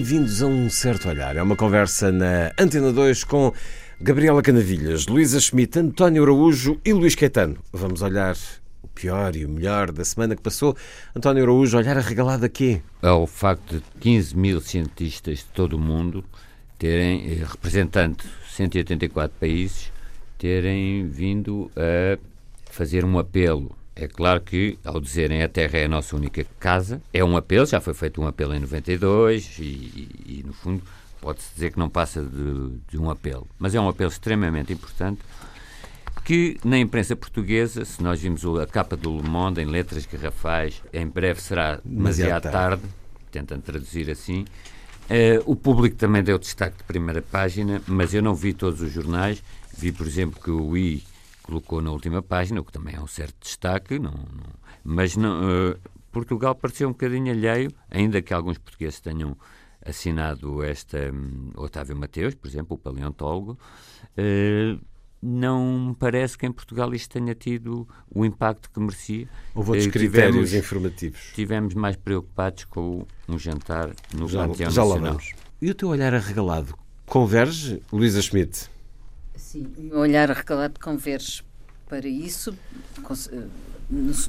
Bem-vindos a um certo olhar. É uma conversa na Antena 2 com Gabriela Canavilhas, Luísa Schmidt, António Araújo e Luís Caetano. Vamos olhar o pior e o melhor da semana que passou. António Araújo, olhar arregalado aqui. Ao facto de 15 mil cientistas de todo o mundo terem, eh, representando 184 países, terem vindo a fazer um apelo é claro que, ao dizerem a Terra é a nossa única casa, é um apelo, já foi feito um apelo em 92 e, e, e no fundo, pode-se dizer que não passa de, de, um apelo. Mas é um apelo extremamente importante que, na imprensa portuguesa, se nós vimos a capa do Le Monde em letras garrafais, em breve será demasiado tarde, tentando traduzir assim, uh, o público também deu destaque de primeira página, mas eu não vi todos os jornais. Vi, por exemplo, que o I colocou na última página, o que também é um certo destaque, não, não mas não, uh, Portugal pareceu um bocadinho alheio, ainda que alguns portugueses tenham assinado esta um, Otávio Mateus, por exemplo, o paleontólogo, uh, não me parece que em Portugal isto tenha tido o impacto que merecia. Houve outros uh, critérios tivemos, informativos. Tivemos mais preocupados com um jantar no já, Panteão já Nacional. E o teu olhar arregalado converge, Luísa Schmidt? Sim, o olhar arregalado converge para isso, eh,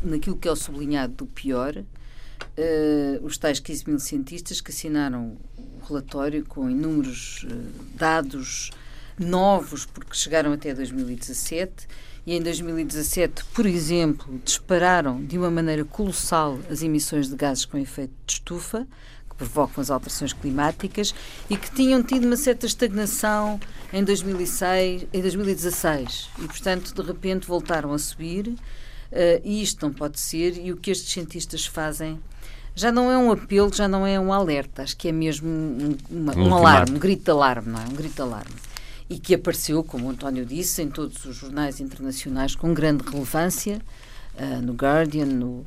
naquilo que é o sublinhado do pior, uh, os tais 15 mil cientistas que assinaram o relatório com inúmeros uh, dados novos, porque chegaram até 2017, e em 2017, por exemplo, dispararam de uma maneira colossal as emissões de gases com efeito de estufa, provocam as alterações climáticas e que tinham tido uma certa estagnação em 2006, em 2016 e, portanto, de repente voltaram a subir. Uh, e isto não pode ser. E o que estes cientistas fazem já não é um apelo, já não é um alerta, acho que é mesmo um, uma, um, alarme, um grito de alarme, não é? Um grito de alarme. E que apareceu, como o António disse, em todos os jornais internacionais com grande relevância, uh, no Guardian, no, uh,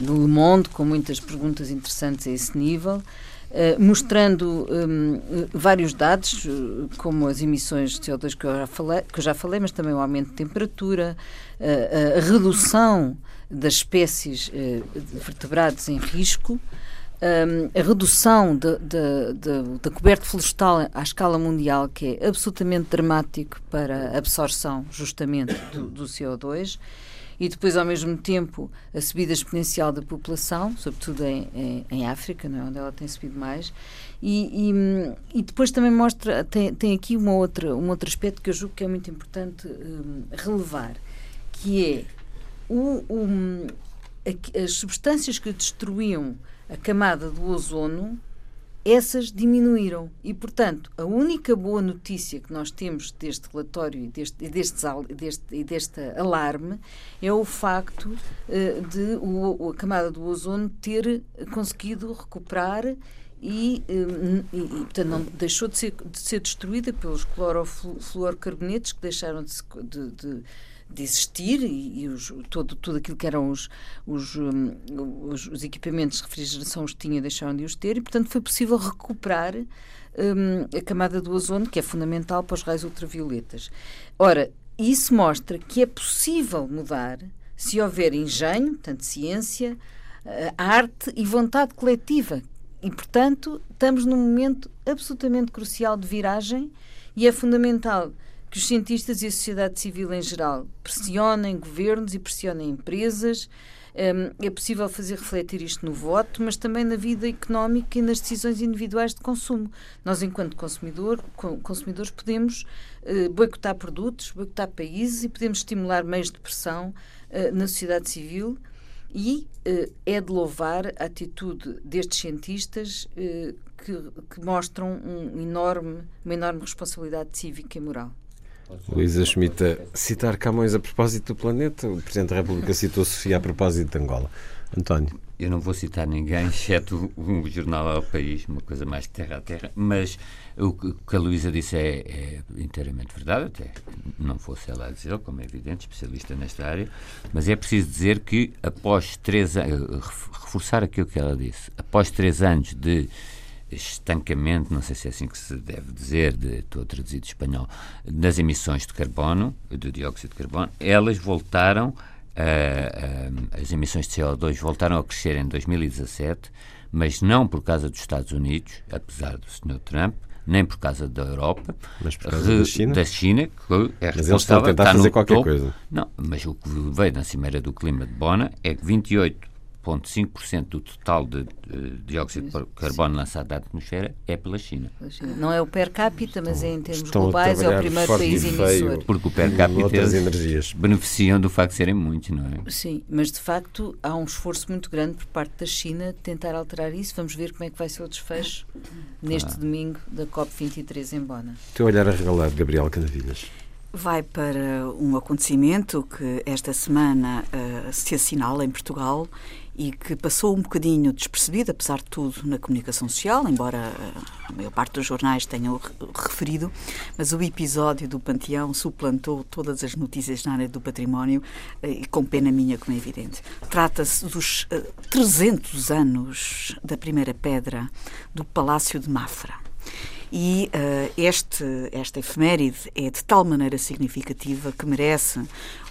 no Le Monde, com muitas perguntas interessantes a esse nível. Uh, mostrando um, vários dados, uh, como as emissões de CO2 que eu já falei, que eu já falei mas também o aumento de temperatura, uh, a redução das espécies de vertebrados em risco, um, a redução da coberta florestal à escala mundial, que é absolutamente dramático para a absorção, justamente, do, do CO2 e depois, ao mesmo tempo, a subida exponencial da população, sobretudo em, em, em África, não é? onde ela tem subido mais. E, e, e, depois também mostra, tem, tem aqui uma outra, um outro aspecto que eu julgo que é muito importante um, relevar, que é o, um, as substâncias que destruíam a camada do ozono essas diminuíram. E, portanto, a única boa notícia que nós temos deste relatório e deste, deste, deste, deste alarme é o facto uh, de o, a camada do ozono ter conseguido recuperar e, um, e, e, portanto, não deixou de ser, de ser destruída pelos clorofluorcarbonetos que deixaram de, de, de de existir e, e os, todo, tudo aquilo que eram os, os, um, os, os, equipamentos de refrigeração os tinha, deixaram de os ter e, portanto, foi possível recuperar um, a camada do ozono, que é fundamental para os raios ultravioletas. Ora, isso mostra que é possível mudar se houver engenho, portanto, ciência, arte e vontade coletiva. E, portanto, estamos num momento absolutamente crucial de viragem e é fundamental que os cientistas e a sociedade civil em geral pressionem governos e pressionem empresas. Um, é possível fazer refletir isto no voto, mas também na vida económica e nas decisões individuais de consumo. Nós, enquanto consumidor, consumidores, podemos uh, boicotar produtos, boicotar países e podemos estimular meios de pressão uh, na sociedade civil. E uh, é de louvar a atitude destes cientistas que, que mostram um enorme, uma enorme responsabilidade cívica e moral. Luísa Schmidt, citar Camões a propósito do planeta, o Presidente da República citou Sofia a propósito de Angola. António. Eu não vou citar ninguém, exceto o, jornal ao país, uma coisa mais terra a terra, mas o que a Luísa disse é, é, inteiramente verdade, até não fosse ela a dizer, como é evidente, especialista nesta área, mas é preciso dizer que após três anos, reforçar aquilo que ela disse, após três anos de estancamento, não sei se é assim que se deve dizer, de, estou a traduzir de espanhol, das emissões de carbono, do dióxido de carbono, elas voltaram, as emissões de CO2 voltaram a crescer em 2017, mas não por causa dos Estados Unidos, apesar do Sr. Trump, nem por causa da Europa, mas por causa da China, da China que é mas eles estão a tentar fazer qualquer topo. coisa. Não, mas o que veio na Cimeira do Clima de Bona é que 28 0,5% do total de, de dióxido de carbono lançado da atmosfera é pela China. Não é o per capita, mas é em termos globais, é o primeiro país emissor. Porque o per capita energias. beneficiam do facto de serem muitos, não é? Sim, mas de facto há um esforço muito grande por parte da China de tentar alterar isso. Vamos ver como é que vai ser o desfecho neste ah. domingo da COP23 em Bona. Teu olhar arregalado, Gabriel Canavilhas. Vai para um acontecimento que esta semana uh, se assinala em Portugal e que passou um bocadinho despercebido, apesar de tudo, na comunicação social, embora eh, a maior parte dos jornais tenham referido, mas o episódio do Panteão suplantou todas as notícias na área do património eh, e com pena minha, como é evidente. Trata-se dos 300 anos da primeira pedra do Palácio de Mafra. E uh, este, esta efeméride é de tal maneira significativa que merece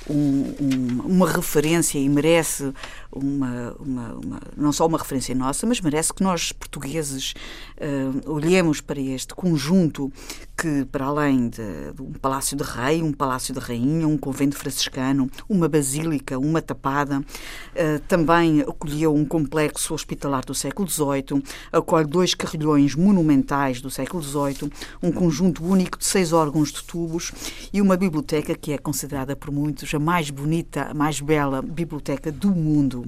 um, um, uma referência e merece uma, uma, uma, não só uma referência nossa, mas merece que nós, portugueses, uh, olhemos para este conjunto que, para além de, de, um palácio de rei, um palácio de rainha, um convento franciscano, uma basílica, uma tapada, uh, também acolheu um complexo hospitalar do século XVIII, acolhe dois carrilhões monumentais do século XVIII, um conjunto único de seis órgãos de tubos e uma biblioteca que é considerada por muitos a mais bonita, mais bela biblioteca do mundo.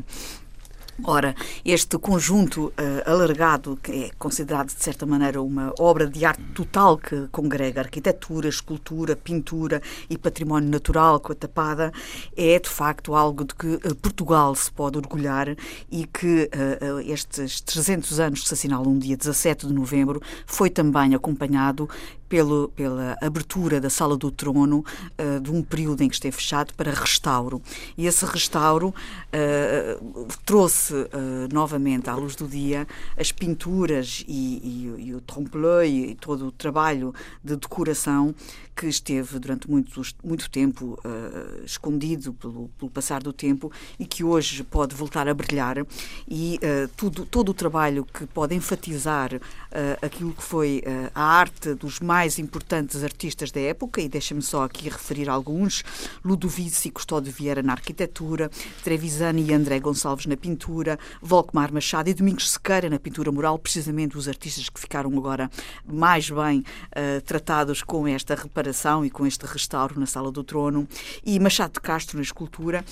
Ora, este conjunto uh, alargado, que é considerado de certa maneira uma obra de arte total que congrega arquitetura, escultura, pintura e património natural com a tapada, é de facto algo de que uh, Portugal se pode orgulhar e que uh, estes 300 anos que se assinalam no dia 17 de novembro foi também acompanhado pelo, pela abertura da Sala do Trono uh, de um período em que esteve fechado para restauro. E esse restauro uh, trouxe uh, novamente à luz do dia as pinturas e, e, e o trompe-l'œil e todo o trabalho de decoração que esteve durante muito, muito tempo uh, escondido pelo, pelo, passar do tempo e que hoje pode voltar a brilhar. E uh, tudo, todo o trabalho que pode enfatizar uh, aquilo que foi a arte dos mais importantes artistas da época e deixa-me só aqui referir alguns Ludovici Custódio Vieira na arquitetura Trevisani e André Gonçalves na pintura Volkmar Machado e Domingos Sequeira na pintura mural precisamente os artistas que ficaram agora mais bem tratados com esta reparação e com este restauro na Sala do Trono, e Machado de Castro na escultura.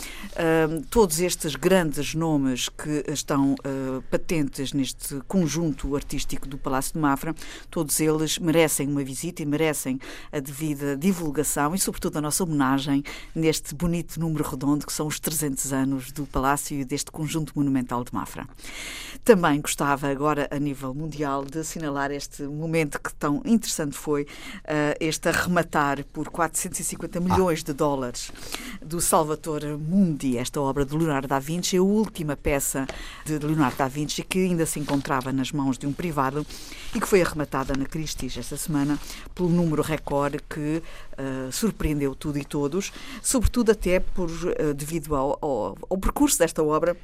Todos estes grandes nomes que estão uh, patentes neste conjunto artístico do Palácio de Mafra, todos eles merecem uma visita e merecem a devida divulgação e, sobretudo, a nossa homenagem neste bonito número redondo que são os 300 anos do Palácio e deste conjunto monumental de Mafra. Também gostava agora, a nível mundial, de assinalar este momento que tão interessante foi uh, este arrematar por 450 milhões de dólares do Salvatore Mundi, esta obra de Leonardo da Vinci, a última peça de Leonardo da Vinci que ainda se encontrava nas mãos de um privado e que foi arrematada na Christie's esta semana pelo número recorde que uh, surpreendeu tudo e todos, sobretudo até por, uh, devido ao, ao, ao percurso desta obra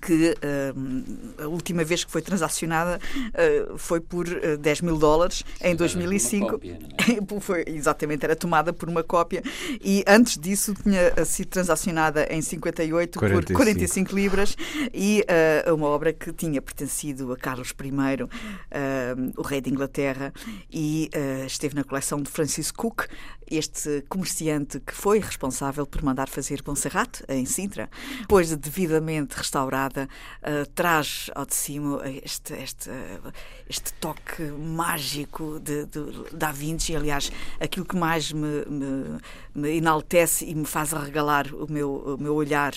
que uh, a última vez que foi transacionada uh, foi por uh, 10 mil dólares em 2005. Cópia, é? foi, exatamente, era tomada por uma cópia e antes disso tinha sido transacionada em 58 45. por 45 libras e uh, uma obra que tinha pertencido a Carlos I, o rei de Inglaterra, e esteve na coleção de Francis Cook este comerciante que foi responsável por mandar fazer Bonserrat, em Sintra, depois de devidamente restaurada, uh, traz ao de cima este, este, uh, este toque mágico de, de, Da Vinci. Aliás, aquilo que mais me, me, me enaltece e me faz arregalar o meu, o meu olhar,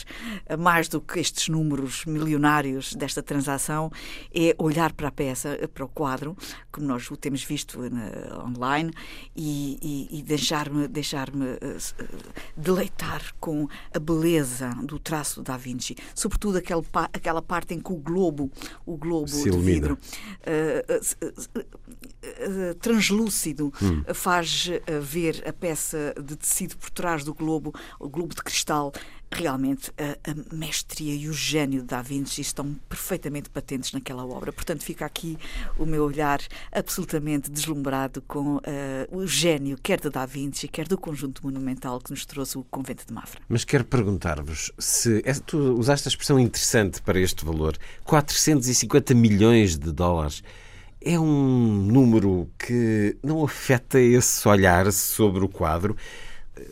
uh, mais do que estes números milionários desta transação, é olhar para a peça, para o quadro, como nós o temos visto online, e, e, e deixar deixar-me deixar-me uh, deleitar com a beleza do traço da Vinci, sobretudo aquele, aquela parte em que o globo, o globo Se de vidro uh, uh, translúcido hum. faz ver a peça de tecido por trás do globo, o globo de cristal realmente a, a, mestria e o gênio de Da Vinci estão perfeitamente patentes naquela obra. Portanto, fica aqui o meu olhar absolutamente deslumbrado com uh, o gênio, quer de Da Vinci, quer do conjunto monumental que nos trouxe o Convento de Mafra. Mas quero perguntar-vos se. É, tu usaste a expressão interessante para este valor: 450 milhões de dólares. É um número que não afeta esse olhar sobre o quadro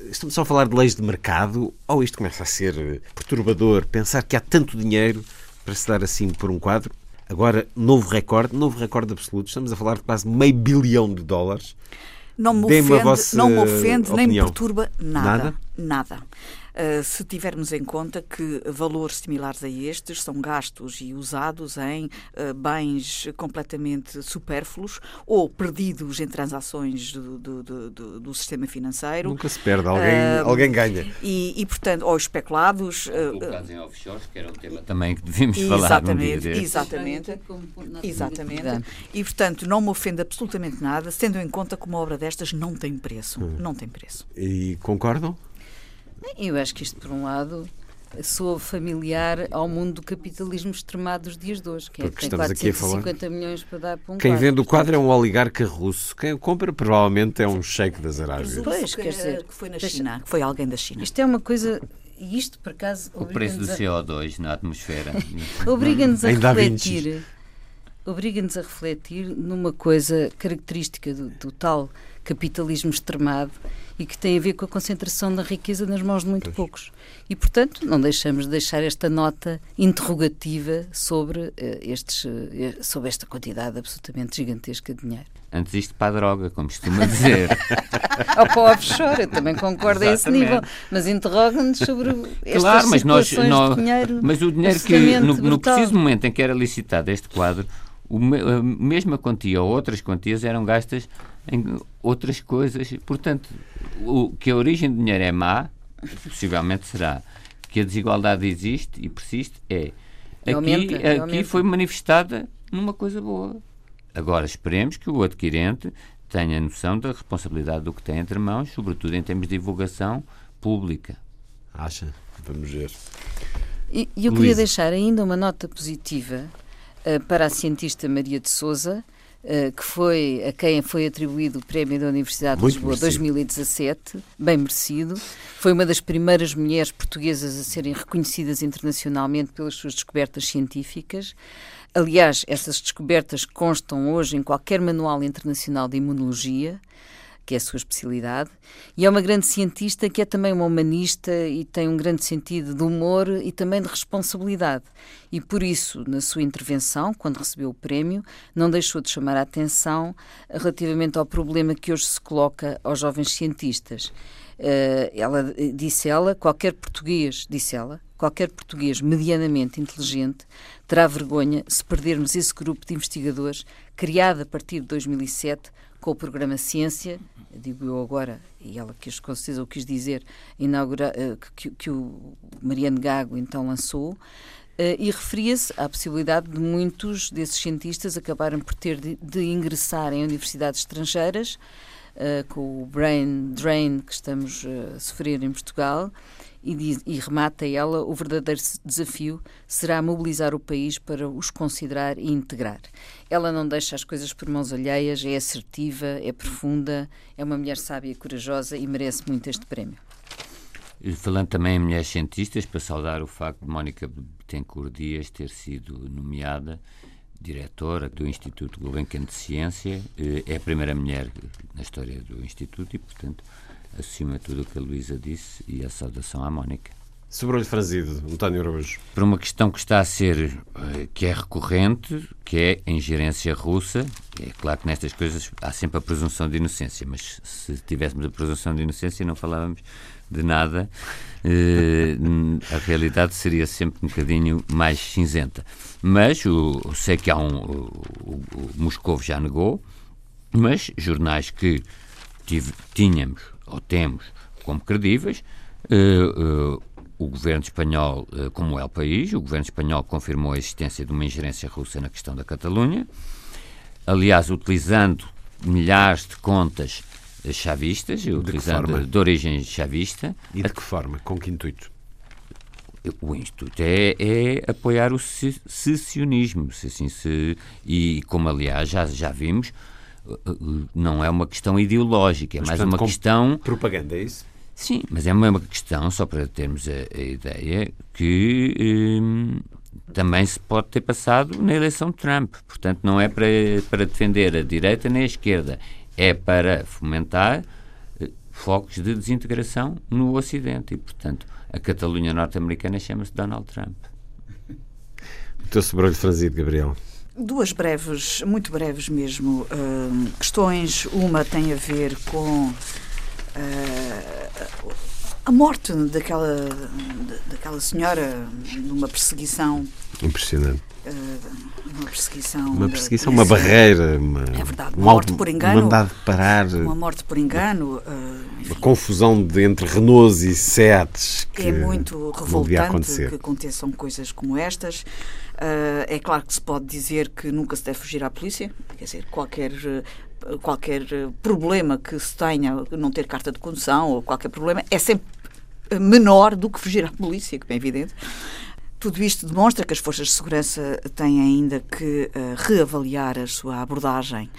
estamos só a falar de leis de mercado ou isto começa a ser perturbador? Pensar que há tanto dinheiro para se dar assim por um quadro? Agora, novo recorde, novo recorde absoluto. Estamos a falar de quase meio bilhão de dólares. Não me ofende, não me ofende nem me perturba nada. Nada? Nada. Uh, se tivermos em conta que valores similares a estes são gastos e usados em uh, bens completamente supérfluos ou perdidos em transações do, do, do, do sistema financeiro. Nunca se perde, alguém, uh, alguém ganha. E, e, portanto, ou especulados. Colocados em offshores, que era um tema também que devíamos falar um dia Exatamente. Exatamente. E, portanto, não me ofende absolutamente nada, tendo em conta que uma obra destas não tem preço. Hum. Não tem preço. E concordam? Eu acho que isto, por um lado, sou familiar ao mundo do capitalismo extremado dos dias de hoje, que é que tem 450 milhões para dar para um Quem quadro. vende o quadro é um oligarca russo. Quem o compra provavelmente é um sheik das Arábias. Pois, quer dizer, que foi na China, que foi alguém da China. Isto é uma coisa e isto, por acaso. O preço do CO2 na atmosfera. Obriga-nos a refletir. Obriga-nos a refletir numa coisa característica do, do tal capitalismo extremado e que tem a ver com a concentração da riqueza nas mãos de muito pois. poucos. E, portanto, não deixamos de deixar esta nota interrogativa sobre, uh, estes, uh, sobre esta quantidade absolutamente gigantesca de dinheiro. Antes isto para a droga, como costuma dizer. Ou para o offshore, eu também concordo Exatamente. a esse nível. Mas interroga-nos sobre estas claro, mas nós, nós, dinheiro. Mas o dinheiro que, no, no, preciso momento em que era licitado este quadro, a mesma quantia ou outras quantias eram gastas em outras coisas. Portanto, o, que a origem do dinheiro é má, possivelmente será. Que a desigualdade existe e persiste, é. Aqui, aumenta, aqui aumenta. foi manifestada numa coisa boa. Agora esperemos que o adquirente tenha noção da responsabilidade do que tem entre mãos, sobretudo em termos de divulgação pública. Acha? Vamos ver. E eu queria deixar ainda uma nota positiva uh, para a cientista Maria de Souza, que foi a quem foi atribuído o Prémio da Universidade Muito de Lisboa merecido. 2017, bem merecido. Foi uma das primeiras mulheres portuguesas a serem reconhecidas internacionalmente pelas suas descobertas científicas. Aliás, essas descobertas constam hoje em qualquer manual internacional de imunologia que é a sua especialidade, e é uma grande cientista que é também uma humanista e tem um grande sentido de humor e também de responsabilidade. E por isso, na sua intervenção, quando recebeu o prémio, não deixou de chamar a atenção relativamente ao problema que hoje se coloca aos jovens cientistas. Uh, ela disse ela, qualquer português, disse ela, qualquer português medianamente inteligente terá vergonha se perdermos esse grupo de investigadores criado a partir de 2007 com o programa Ciência, digo eu agora, e ela quis, com certeza o quis dizer, inaugura, uh, que, que, o Mariano Gago então lançou, uh, e referia-se à possibilidade de muitos desses cientistas acabarem por ter de, de ingressar em universidades estrangeiras, uh, com o brain drain que estamos a sofrer em Portugal, e, diz, e remata ela: o verdadeiro desafio será mobilizar o país para os considerar e integrar. Ela não deixa as coisas por mãos alheias, é assertiva, é profunda, é uma mulher sábia e corajosa e merece muito este prémio. Falando também em mulheres cientistas, para saudar o facto de Mónica Betancourt Dias ter sido nomeada diretora do Instituto Gulbenkian de Ciência, eh, é a primeira mulher na história do Instituto e, portanto, acima de tudo o que a Luísa disse e a saudação à Mónica. Sobrou-lhe franzido, António Araújo. Por uma questão que está a ser, eh, que é recorrente, que é a ingerência russa. É claro que nestas coisas há sempre a presunção de inocência, mas se tivéssemos a presunção de inocência não falávamos de nada. Eh, a realidade seria sempre um bocadinho mais cinzenta. Mas o, sei que há um. O, o Moscovo já negou, mas jornais que tive, tínhamos ou temos como credíveis. Uh, o governo espanhol, uh, como é o país, o governo espanhol confirmou a existência de uma ingerência russa na questão da Catalunha. Aliás, utilizando milhares de contas chavistas, de utilizando de, de origem chavista. E de que forma? Com que intuito? O intuito é, é, apoiar o secessionismo, se assim se, e como aliás já, já vimos, não é uma questão ideológica, é mas, mais portanto, uma questão. Propaganda, é isso? Sim, mas é uma questão, só para termos a, a ideia, que hum, também se pode ter passado na eleição de Trump. Portanto, não é para, para defender a direita nem a esquerda, é para fomentar eh, focos de desintegração no Ocidente. E, portanto, a Catalunha norte-americana chama-se Donald Trump. O teu sobrolho franzido, Gabriel. Duas breves, muito breves mesmo, uh, questões. Uma tem a ver com uh, a morte daquela, daquela senhora numa perseguição. Impressionante. Uh, uma perseguição. Uma perseguição, uma barreira. Uma, é verdade, uma morte por engano. Mandado parar. Uma morte por engano. uma confusão de, entre Renaults e Seats. Que é muito revoltante que aconteçam coisas como estas. Uh, é claro que se pode dizer que nunca se deve fugir à polícia, quer dizer, qualquer qualquer problema que se tenha, não ter carta de condução ou qualquer problema, é sempre menor do que fugir à polícia, como é evidente. Tudo isto demonstra que as forças de segurança têm ainda que uh, reavaliar a sua abordagem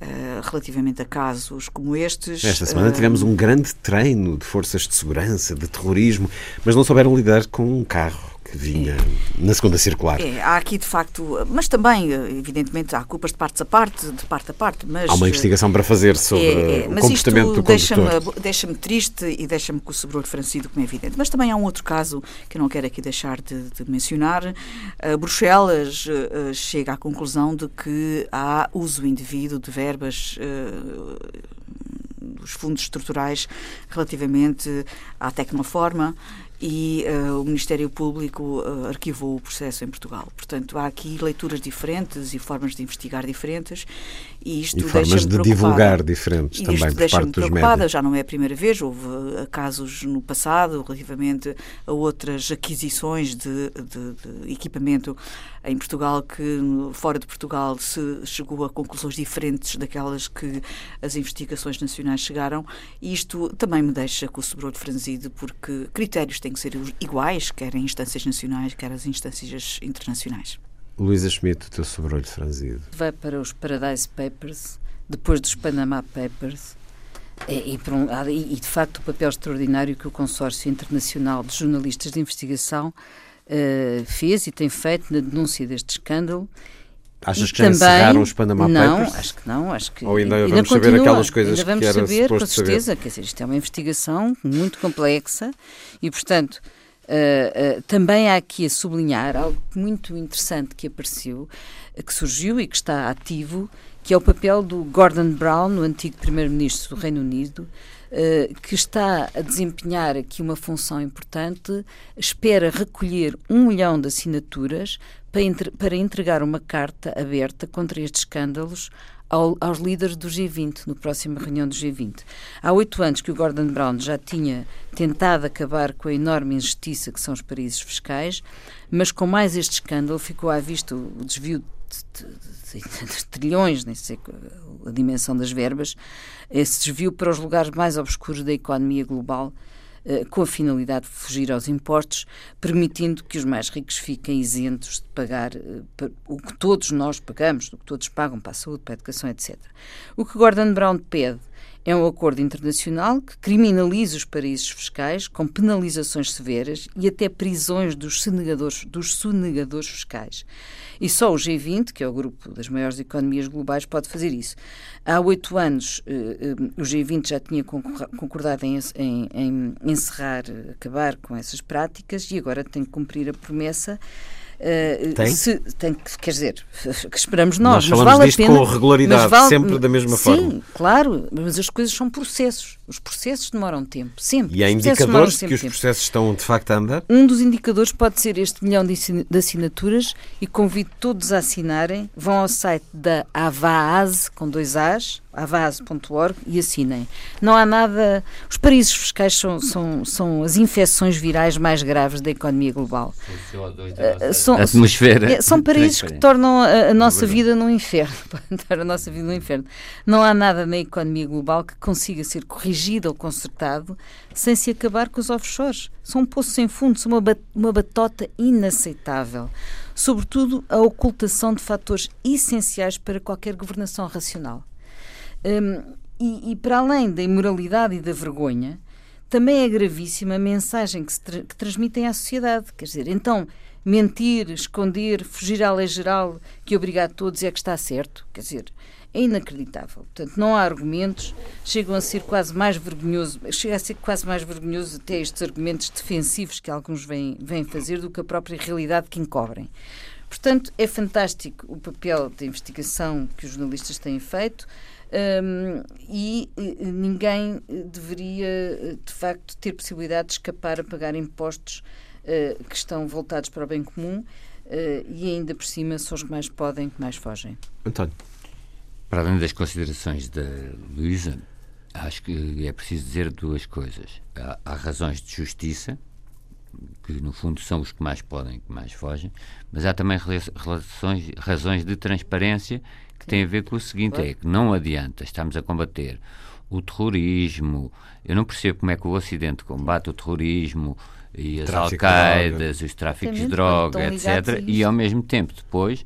uh, relativamente a casos como estes. Esta semana uh, tivemos um grande treino de forças de segurança, de terrorismo, mas não souberam lidar com um carro que vinha na segunda circular. É, há aqui de facto, mas também, evidentemente, há culpas de partes a parte, de parte a parte. Mas, há uma investigação para fazer sobre é, é, o comportamento do deixa-me deixa-me triste e deixa-me com o sobrolho franzido, como é evidente. Mas também há um outro caso que eu não quero aqui deixar de, de mencionar. Uh, Bruxelas uh, chega à conclusão de que há uso indevido de verbas uh, dos fundos estruturais relativamente à Tecnoforma e uh, o Ministério Público uh, arquivou o processo em Portugal. Portanto, há aqui leituras diferentes e formas de investigar diferentes e isto e formas de divulgar diferentes e também por parte dos médias. Já não é a primeira vez, houve uh, casos no passado relativamente a outras aquisições de, de, de equipamento em Portugal que fora de Portugal se chegou a conclusões diferentes daquelas que as investigações nacionais chegaram e isto também me deixa com o sobrolho franzido porque critérios têm que ser iguais, quer em instâncias nacionais, quer as instâncias internacionais. Luísa Schmidt, o teu sobrolho franzido. Vai para os Paradise Papers, depois dos Panama Papers, e, e, e, de facto o papel extraordinário que o Consórcio Internacional de Jornalistas de Investigação uh, fez e tem feito na denúncia deste escândalo. Achas que já também, encerraram os Panama não, Papers? Não, acho que não. Acho que Ou ainda, ainda vamos continua, saber aquelas coisas ainda vamos que era saber, com certeza. Saber. Quer dizer, isto é uma investigação muito complexa e, portanto, Uh, uh, também há aqui a sublinhar algo muito interessante que apareceu, uh, que surgiu e que está ativo, que é o papel do Gordon Brown, o antigo primeiro-ministro do Reino Unido, que está a desempenhar aqui uma função importante, espera recolher um milhão de assinaturas para, entre, para entregar uma carta aberta contra estes escândalos ao, aos líderes do G20, no próximo reunião do G20. Há oito anos que o Gordon Brown já tinha tentado acabar com a enorme injustiça que são os paraísos fiscais, mas com mais este escândalo ficou à vista o desvio de, de, de, de trilhões, nem sei a dimensão das verbas, esse desvio para os lugares mais obscuros da economia global, com a finalidade de fugir aos impostos, permitindo que os mais ricos fiquem isentos de pagar eh, o que todos nós pagamos, o que todos pagam para a saúde, para a educação, etc. O que Gordon Brown pede É um acordo internacional que criminaliza os paraísos fiscais com penalizações severas e até prisões dos sonegadores, dos sonegadores fiscais. E só o G20, que é o grupo das maiores economias globais, pode fazer isso. Há oito anos, eh, eh, o G20 já tinha concordado em, encerrar, acabar com essas práticas e agora tem que cumprir a promessa Uh, tem? Se, tem? Quer dizer, que esperamos nós. Nós falamos vale disto pena, com regularidade, vale, sempre da mesma sim, forma. Sim, claro, mas as coisas são processos. Os processos demoram tempo, sempre. E há indicadores que os tempo. processos estão de facto a andar? Um dos indicadores pode ser este milhão de assinaturas e convido todos a assinarem. Vão ao site da Avaz, com dois As, avaz.org e assinem. Não há nada. Os paraísos fiscais são, são, são as infecções virais mais graves da economia global. Uh, são, atmosfera. É, são paraísos que tornam a, a nossa vida num inferno. a nossa vida num inferno. Não há nada na economia global que consiga ser corrigido ou consertado sem se acabar com os offshores. São um poço sem fundo, são uma, uma batota inaceitável. Sobretudo a ocultação de fatores essenciais para qualquer governação racional. Um, e, e, para além da imoralidade e da vergonha, também é gravíssima a mensagem que, tra que transmitem à sociedade. Quer dizer, então, mentir, esconder, fugir à lei geral que obriga a todos é que está certo. Quer dizer, é inacreditável. Portanto, não há argumentos, chegam a ser quase mais vergonhoso, chega a ser quase mais vergonhoso até estes argumentos defensivos que alguns vêm, vêm fazer do que a própria realidade que encobrem. Portanto, é fantástico o papel de investigação que os jornalistas têm feito. Um, e ninguém deveria, de facto, ter possibilidade de escapar a pagar impostos uh, que estão voltados para o bem comum uh, e ainda por cima são os que mais podem, que mais fogem. António. Para além das considerações da Luísa, acho que é preciso dizer duas coisas. Há, há razões de justiça, que no fundo são os que mais podem, que mais fogem, mas há também relações, razões de transparência que têm a ver com o seguinte: é que não adianta estamos a combater o terrorismo. Eu não percebo como é que o Ocidente combate o terrorismo e as Al-Qaedas, os tráficos de droga, etc. E ao mesmo tempo depois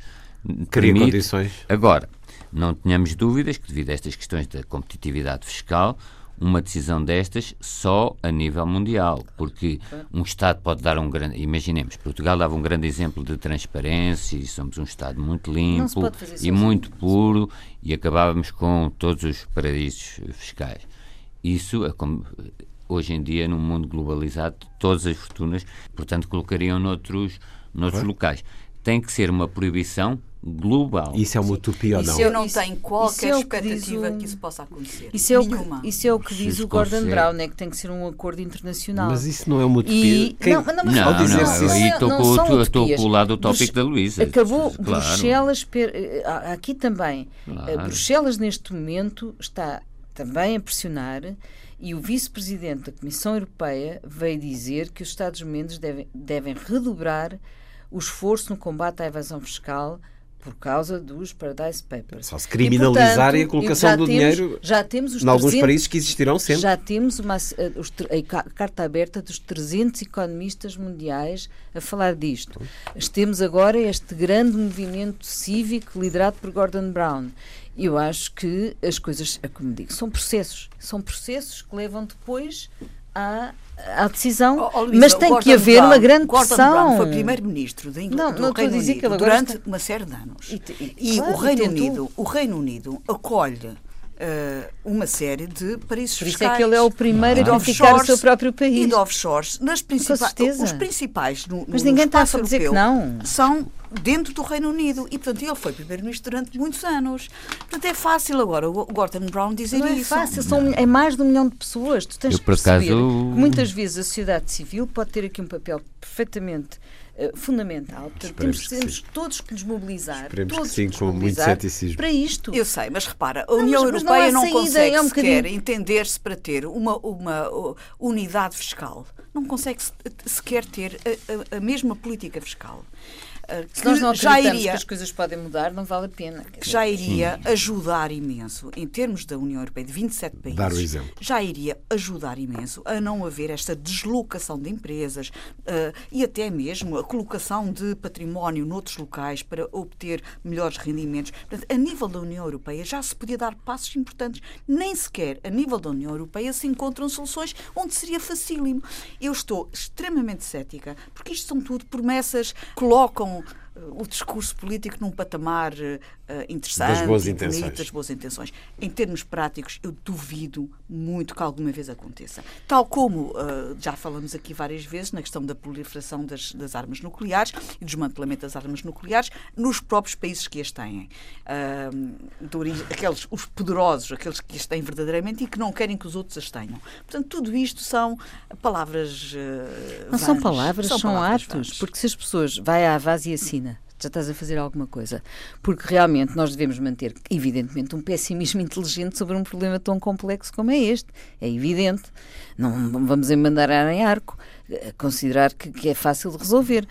cria condições. Agora, não tenhamos dúvidas que devido a estas questões da competitividade fiscal, uma decisão destas só a nível mundial, porque um Estado pode dar um grande. Imaginemos, Portugal dava um grande exemplo de transparência e somos um Estado muito limpo e muito puro e acabávamos com todos os paraísos fiscais. Isso, é hoje em dia, num mundo globalizado, todas as fortunas, portanto, colocariam noutros, noutros locais. Tem que ser uma proibição global. Isso é uma utopia ou não? Isso eu não tenho qualquer é expectativa que, que isso possa acontecer. Isso é, o que, isso é o que diz o Gordon Brown, é que tem que ser um acordo internacional. Mas isso não é uma utopia. E, Quem... Não, não, mas não, não, dizer não, aí estou com, o lado utópico da Luísa. Acabou claro. Bruxelas, per, eh, aqui também. Eh, claro. Bruxelas neste momento está também a pressionar e o vice-presidente da Comissão Europeia veio dizer que os Estados-membros devem, devem redobrar o esforço no combate à evasão fiscal por causa dos Paradise Papers. Só se criminalizarem a colocação do temos, dinheiro já temos os em alguns países que existirão sempre. Já temos uma, a, a, carta aberta dos 300 economistas mundiais a falar disto. Temos agora este grande movimento cívico liderado por Gordon Brown. Eu acho que as coisas, é como digo, são processos. São processos que levam depois à, à decisão, oh, oh, Luísa, mas tem que haver Brown, uma grande Gordon pressão. Brown foi primeiro-ministro do, não, do não Reino Unido que durante está... uma série de anos. E, e, e claro, o, Reino Unido, o Reino Unido acolhe uh, uma série de paraísos Por isso fiscais. é que ele é o primeiro a identificar o seu próprio país. E de offshores. Nas principais, os principais no, Mas ninguém está a dizer que não. São dentro do Reino Unido. E, portanto, ele foi primeiro-ministro durante muitos anos. Portanto, é fácil agora o Gordon Brown dizer não isso. Não é fácil, são, é mais de um milhão de pessoas. Tu tens Eu, que perceber acaso... que muitas vezes a sociedade civil pode ter aqui um papel perfeitamente Uh, fundamental. Portanto, temos, temos todos que nos mobilizar. Esperemos todos que sim, com muito ceticismo. Para isto. Eu sei, mas repara, a União não, mas, Europeia mas não, não consegue é um sequer entender-se para ter uma, uma unidade fiscal. Não consegue sequer ter a, a, a mesma política fiscal. Que nós não já iria, que as coisas podem mudar, não vale a pena. Que já iria Sim. ajudar imenso, em termos da União Europeia, de 27 países, Dar o exemplo. já iria ajudar imenso a não haver esta deslocação de empresas uh, e até mesmo a colocação de património noutros locais para obter melhores rendimentos. Portanto, a nível da União Europeia já se podia dar passos importantes. Nem sequer a nível da União Europeia se encontram soluções onde seria facílimo. Eu estou extremamente cética, porque isto são tudo promessas que colocam o discurso político num patamar uh, interessante, das boas, intenções. Bonito, das boas intenções. Em termos práticos, eu duvido muito que alguma vez aconteça. Tal como uh, já falamos aqui várias vezes na questão da proliferação das, das armas nucleares e do desmantelamento das armas nucleares nos próprios países que as têm. Uh, aqueles, os poderosos, aqueles que as têm verdadeiramente e que não querem que os outros as tenham. Portanto, tudo isto são palavras. não são palavras, são, são palavras atos. Vãs. Porque se as pessoas. Vai à vaz e assina já estás a fazer alguma coisa. Porque realmente nós devemos manter, evidentemente, um pessimismo inteligente sobre um problema tão complexo como é este. É evidente. Não vamos mandar em arco, eh, considerar que, que é fácil de resolver.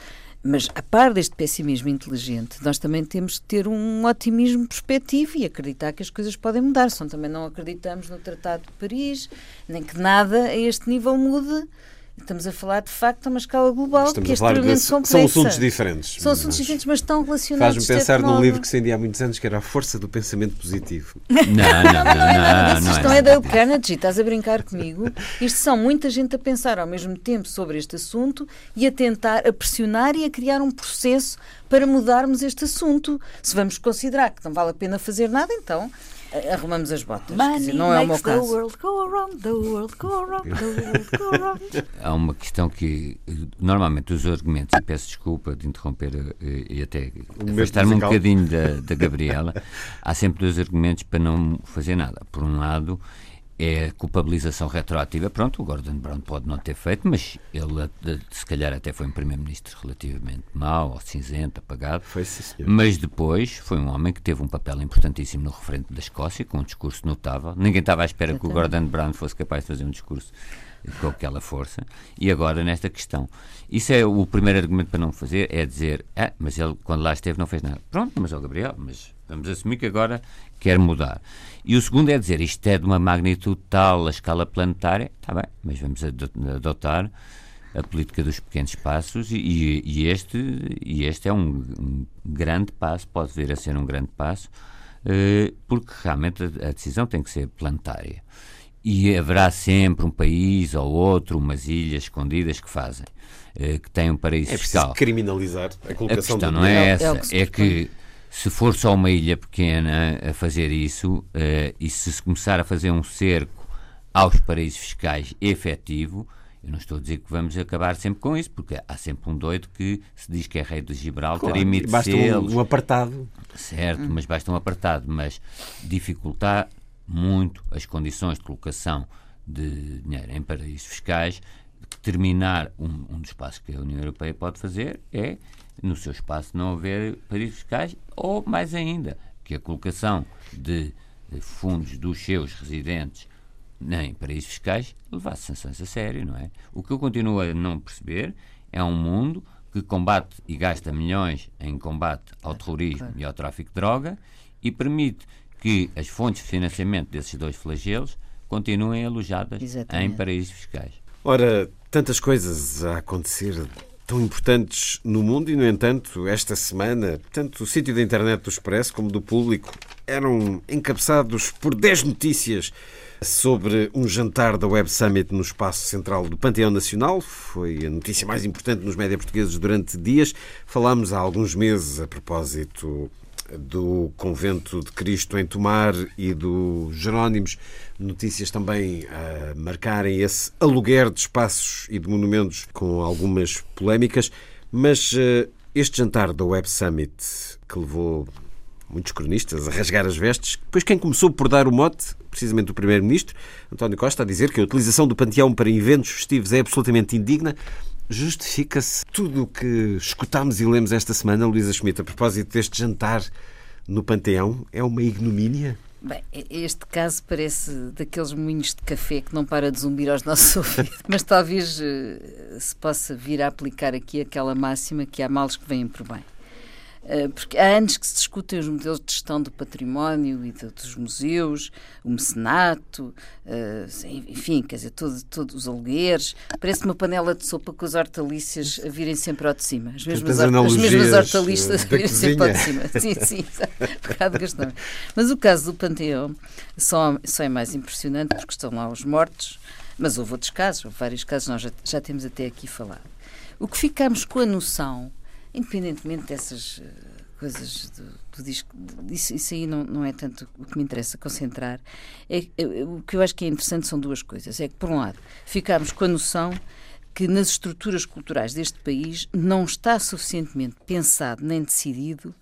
Mas, a par deste pessimismo inteligente, nós também temos que ter um otimismo perspectivo e acreditar que as coisas podem mudar. Só também não acreditamos no Tratado de Paris, nem que nada a este nível mude Estamos a falar, de facto, a uma escala global Estamos que é extremamente de, complexa. São assuntos diferentes. São assuntos diferentes, mas estão relacionados. Faz-me pensar num livro que se há muitos anos, que era A Força do Pensamento Positivo. Não, não, não. não, não, Isto não é Dale Carnegie, estás a brincar comigo. Isto são muita gente a pensar ao mesmo tempo sobre este assunto e a tentar, a pressionar e a criar um processo para mudarmos este assunto. Se vamos considerar que não vale a pena fazer nada, então arrumamos as botas. Dizer, não é o meu caso. Há uma questão que normalmente os argumentos, e peço desculpa de interromper eh, e até afastar-me um bocadinho da, da Gabriela, há sempre dois argumentos para não fazer nada. Por um lado, é culpabilização retroativa. Pronto, o Gordon Brown pode não ter feito, mas ele se calhar até foi um primeiro-ministro relativamente mau, ou cinzento, apagado. Foi sim, senhor. Mas depois foi um homem que teve um papel importantíssimo no referente da Escócia, com um discurso notável. Ninguém estava à espera que o Gordon Brown fosse capaz de fazer um discurso com aquela força. E agora, nesta questão, isso é o primeiro argumento para não fazer, é dizer, ah, mas ele, quando lá esteve, não fez nada. Pronto, mas o Gabriel, mas vamos assumir que agora quer mudar. E o segundo é dizer, isto é de uma magnitude tal, a escala planetária, está bem, mas vamos adotar a política dos pequenos passos e, e este, e este é um, um, grande passo, pode vir a ser um grande passo, eh, porque realmente a, a decisão tem que ser planetária. E haverá sempre um país ou outro, umas ilhas escondidas que fazem, eh, que têm um paraíso é fiscal. É criminalizar a colocação a questão não é essa, é, que, é que se for só uma ilha pequena a fazer isso, uh, e se começar a fazer um cerco aos paraísos fiscais efetivo, eu não estou a dizer que vamos acabar sempre com isso, porque há sempre um doido que se diz que é rei de Gibraltar claro, e emite basta um, um, apartado. Certo, hum. mas basta um apartado. Mas dificultar muito as condições de colocação de dinheiro em paraísos fiscais, terminar um, um dos passos que a União Europeia pode fazer é no seu espaço não haver paraísos fiscais, ou mais ainda, que a colocação de, de fundos dos seus residentes em paraísos fiscais levasse sanções a sério, não é? O que eu continuo a não perceber é um mundo que combate e gasta milhões em combate ao terrorismo e ao tráfico de droga e permite que as fontes de financiamento desses dois flagelos continuem alojadas Exatamente. em paraísos fiscais. Ora, tantas coisas a acontecer tão importantes no mundo e, no entanto, esta semana, tanto o sítio da internet do Expresso como do público eram encabeçados por 10 notícias sobre um jantar da Web Summit no espaço central do Panteão Nacional. Foi a notícia mais importante nos média portugueses durante dias. Falámos há alguns meses a propósito do Convento de Cristo em Tomar e do Jerónimos. Notícias também a marcarem esse aluguer de espaços e de monumentos com algumas polémicas. Mas uh, este jantar da Web Summit, que levou muitos cronistas a rasgar as vestes, depois quem começou por dar o mote, precisamente o Primeiro-Ministro, António Costa, a dizer que a utilização do panteão para eventos festivos é absolutamente indigna. Justifica-se tudo o que escutámos e lemos esta semana, Luísa Schmidt, a propósito deste jantar no Panteão? É uma ignomínia? Bem, este caso parece daqueles moinhos de café que não para de zumbir aos nossos ouvidos, mas talvez uh, se possa vir a aplicar aqui aquela máxima que há males que vêm por bem. Uh, porque há anos que se discutem os modelos de gestão do património e dos museus, o mecenato, uh, enfim, quer dizer, todos todo os alugueres. Parece uma panela de sopa com as hortaliças a virem sempre ao de cima. As mesmas, as mesmas hortaliças a virem sempre ao de cima. Sim, sim, um bocado gastão. Mas o caso do Panteão só, só é mais impressionante porque estão lá os mortos, mas houve outros casos, houve vários casos, nós já, já temos até aqui falado. O que ficamos com a noção independentemente dessas eh, coisas do, do disco, isso, isso, aí não, não é tanto o que me interessa concentrar. É, é, o que eu acho que é interessante são duas coisas. É que, por um lado, ficamos com a noção que nas estruturas culturais deste país não está suficientemente pensado nem decidido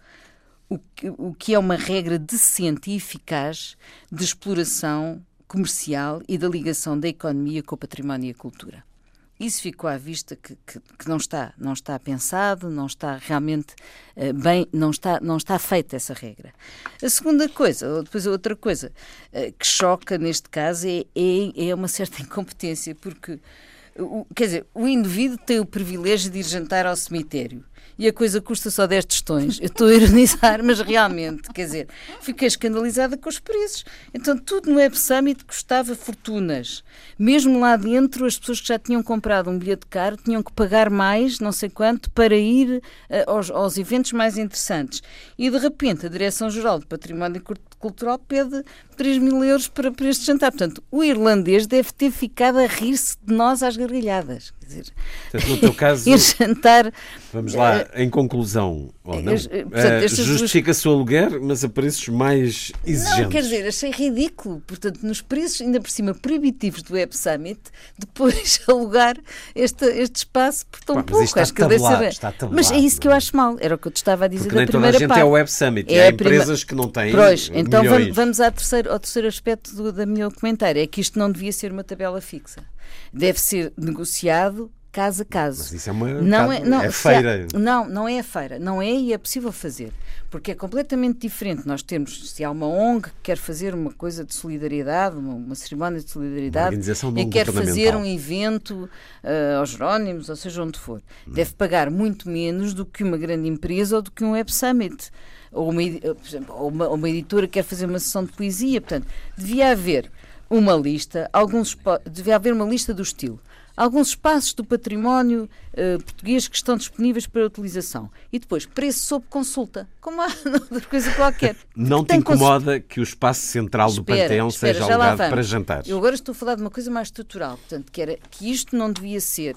o que, o que é uma regra decente e eficaz de exploração comercial e da ligação da economia com o património e a cultura. Isso ficou à vista que, que, que, não está, não está pensado, não está realmente uh, bem, não está, não está feita essa regra. A segunda coisa, ou depois outra coisa uh, que choca neste caso é, é, é uma certa incompetência, porque o, quer dizer, o indivíduo tem o privilégio de ir jantar ao cemitério e a coisa custa só 10 tostões. Eu estou a ironizar, mas realmente, quer dizer, fiquei escandalizada com os preços. Então, tudo no Web Summit custava fortunas. Mesmo lá dentro, as pessoas que já tinham comprado um bilhete caro tinham que pagar mais, não sei quanto, para ir uh, aos, aos eventos mais interessantes. E, de repente, a Direção-Geral do Património Cultural pede 3 mil euros para, para este jantar. Portanto, o irlandês deve ter ficado a rir-se de nós às gargalhadas. Quer dizer, Portanto, no teu caso, ir jantar. Vamos lá, em conclusão, ou não, uh, justifica-se duas... o aluguer, mas a preços mais exigentes. Não, quer dizer, achei ridículo. Portanto, nos preços, ainda por cima, proibitivos do Web Summit, depois alugar este, este espaço por tão pouco. Está acho que tabelado, está tabelado, Mas é isso que eu acho mal. Era o que eu te estava a dizer Porque da primeira toda a gente parte. é o Web Summit. É há empresas que não têm. Pois, então milhões. vamos ao terceiro, ao terceiro aspecto do, da minha comentário. É que isto não devia ser uma tabela fixa. Deve ser negociado caso a caso. Mas isso é uma não é, não, é feira. Há, não, não é a feira. Não é e é possível fazer. Porque é completamente diferente. Nós temos, se há uma ONG que quer fazer uma coisa de solidariedade, uma, uma cerimónia de solidariedade, e quer fazer um evento uh, aos Jerónimos, ou seja, onde for, hum. deve pagar muito menos do que uma grande empresa ou do que um Web Summit. Ou uma, por exemplo, ou uma, uma editora que quer fazer uma sessão de poesia. Portanto, devia haver uma lista, alguns, devia haver uma lista do estilo alguns espaços do património uh, português que estão disponíveis para utilização. E depois, preço sob consulta, como há outra coisa qualquer. Não te incomoda que o espaço central do espera, Panteão espera, seja alugado para jantares? Eu agora estou a falar de uma coisa mais estrutural, portanto, que era que isto não devia ser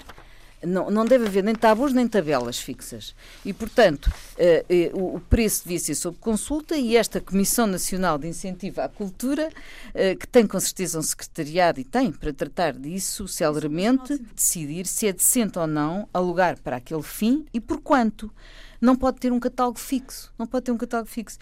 não, não deve haver nem tábuas nem tabelas fixas. E, portanto, eh, eh, o preço devia ser sob consulta e esta Comissão Nacional de Incentivo à Cultura, eh, que tem com certeza um secretariado e tem para tratar disso celeramente, decidir se é decente ou não alugar para aquele fim e por quanto não pode ter um catálogo fixo. Não pode ter um catálogo fixo.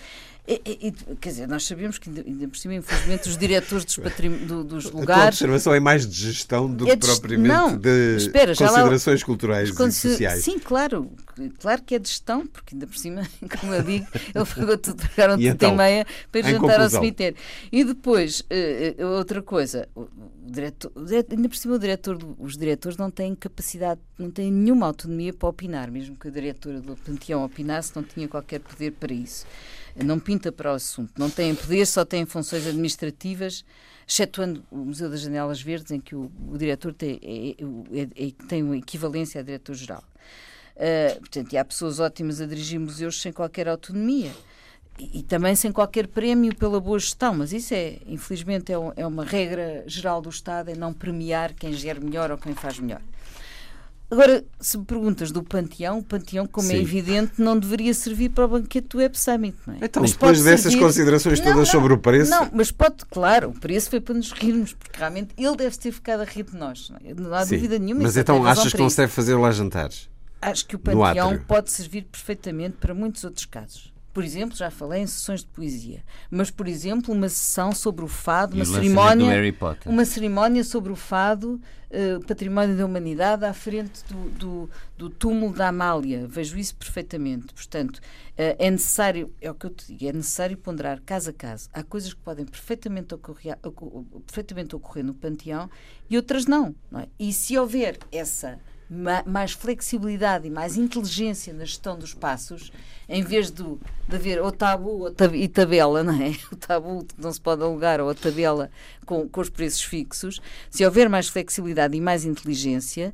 E, e, quer dizer, nós sabemos que, ainda, por cima, infelizmente, os diretores dos, do, dos lugares. A observação é mais de gestão do que propriamente não, de espera, considerações lá... culturais e sociais. Sim, claro. Claro que é de gestão, porque ainda por cima, como eu digo, ele pagou tudo, pagaram tudo então, em meia para ir jantar conclusão. ao cemitério. E depois, uh, outra coisa, o diretor, o diretor, ainda por cima, o diretor, os diretores não têm capacidade, não têm nenhuma autonomia para opinar, mesmo que a diretora do Panteão opinasse, não tinha qualquer poder para isso não pinta para o assunto, não têm poder, só têm funções administrativas, excetuando o Museu das Janelas Verdes, em que o, o diretor tem, é, é, é, é tem uma equivalência a diretor-geral. Uh, portanto, e há pessoas ótimas a dirigir museus sem qualquer autonomia. E, e, também sem qualquer prémio pela boa gestão, mas isso é, infelizmente, é, é uma regra geral do Estado, é não premiar quem gera melhor ou quem faz melhor. Agora, se me perguntas do Panteão, o Panteão, como é Sim. é evidente, não deveria servir para o banquete do Web Summit. Não é? Então, mas depois dessas servir... considerações todas não, não, sobre o preço. Não, mas pode, claro, o preço foi para nos rirmos, porque realmente ele deve ter ficado a rir de nós. Não, é? não há Sim. dúvida nenhuma. Mas então achas que não se deve fazer lá jantares? Acho que o Panteão pode servir perfeitamente para muitos outros casos. Por exemplo, já falei em sessões de poesia, mas por exemplo, uma sessão sobre o fado, uma cerimónia, uma cerimónia sobre o fado, uh, património da humanidade à frente do, do, do, túmulo da Amália. Vejo isso perfeitamente. Portanto, uh, é necessário, é o que eu te digo, é necessário ponderar caso a caso. Há coisas que podem perfeitamente ocorrer, perfeitamente ocorrer no panteão e outras não, não é? E se houver essa mais flexibilidade e mais inteligência na gestão dos espaços, em vez do, de haver o tabu ou tab e tabela, não é? O tabu que não se pode alugar ou a tabela com, com os preços fixos, se houver mais flexibilidade e mais inteligência,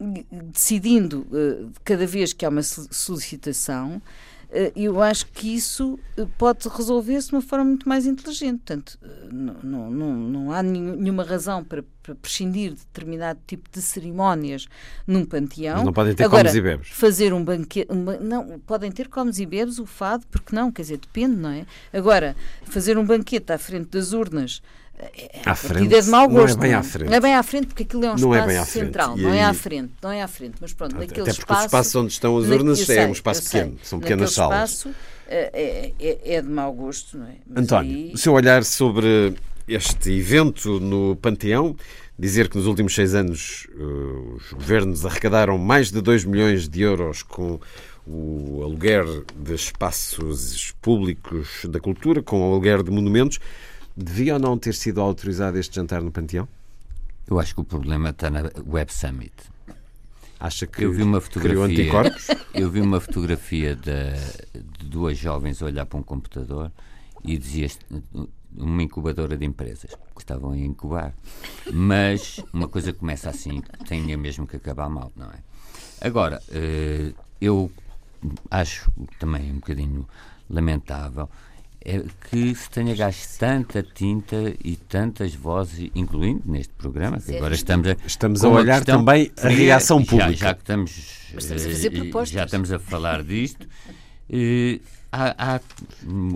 um, decidindo uh, cada vez que há uma solicitação, eu acho que isso eh, pode resolver-se de uma forma muito mais inteligente. Portanto, eh, não, não, não há nenhuma razão para, para, prescindir de determinado tipo de cerimónias num panteão. Mas não podem ter Agora, comes e bebes. Fazer um banquete. Um, não, podem ter comes e bebes, o fado, porque não? Quer dizer, depende, não é? Agora, fazer um banquete à frente das urnas à frente, é de mau gosto. Não é bem à frente. Não é bem à frente porque aquilo é um não espaço é central. Não aí... é à frente. Não é à frente. Mas pronto, Até naquele porque espaço... os espaços onde estão as urnas sei, é um espaço pequeno. São pequenas salas. espaço é, é, é, de mau gosto, não é? Mas António, aí... o seu olhar sobre este evento no Panteão, dizer que nos últimos seis anos uh, os governos arrecadaram mais de 2 milhões de euros com o aluguer de espaços públicos da cultura, com o aluguer de monumentos. Devia ou não ter sido autorizado este jantar no Panteão? Eu acho que o problema está na Web Summit. Acha que eu vi uma fotografia, anticorpos? Eu vi uma fotografia de, de duas jovens a olhar para um computador e dizia uma incubadora de empresas que estavam a incubar. Mas uma coisa começa assim, tem mesmo que acabar mal, não é? Agora, eh, eu acho também um bocadinho lamentável é que se tenha gasto tanta tinta e tantas vozes, incluindo neste programa, que agora estamos a, estamos a olhar também a reação pública. Já, já que estamos, estamos a fazer eh, propostas. já estamos a falar disto, eh, há, há,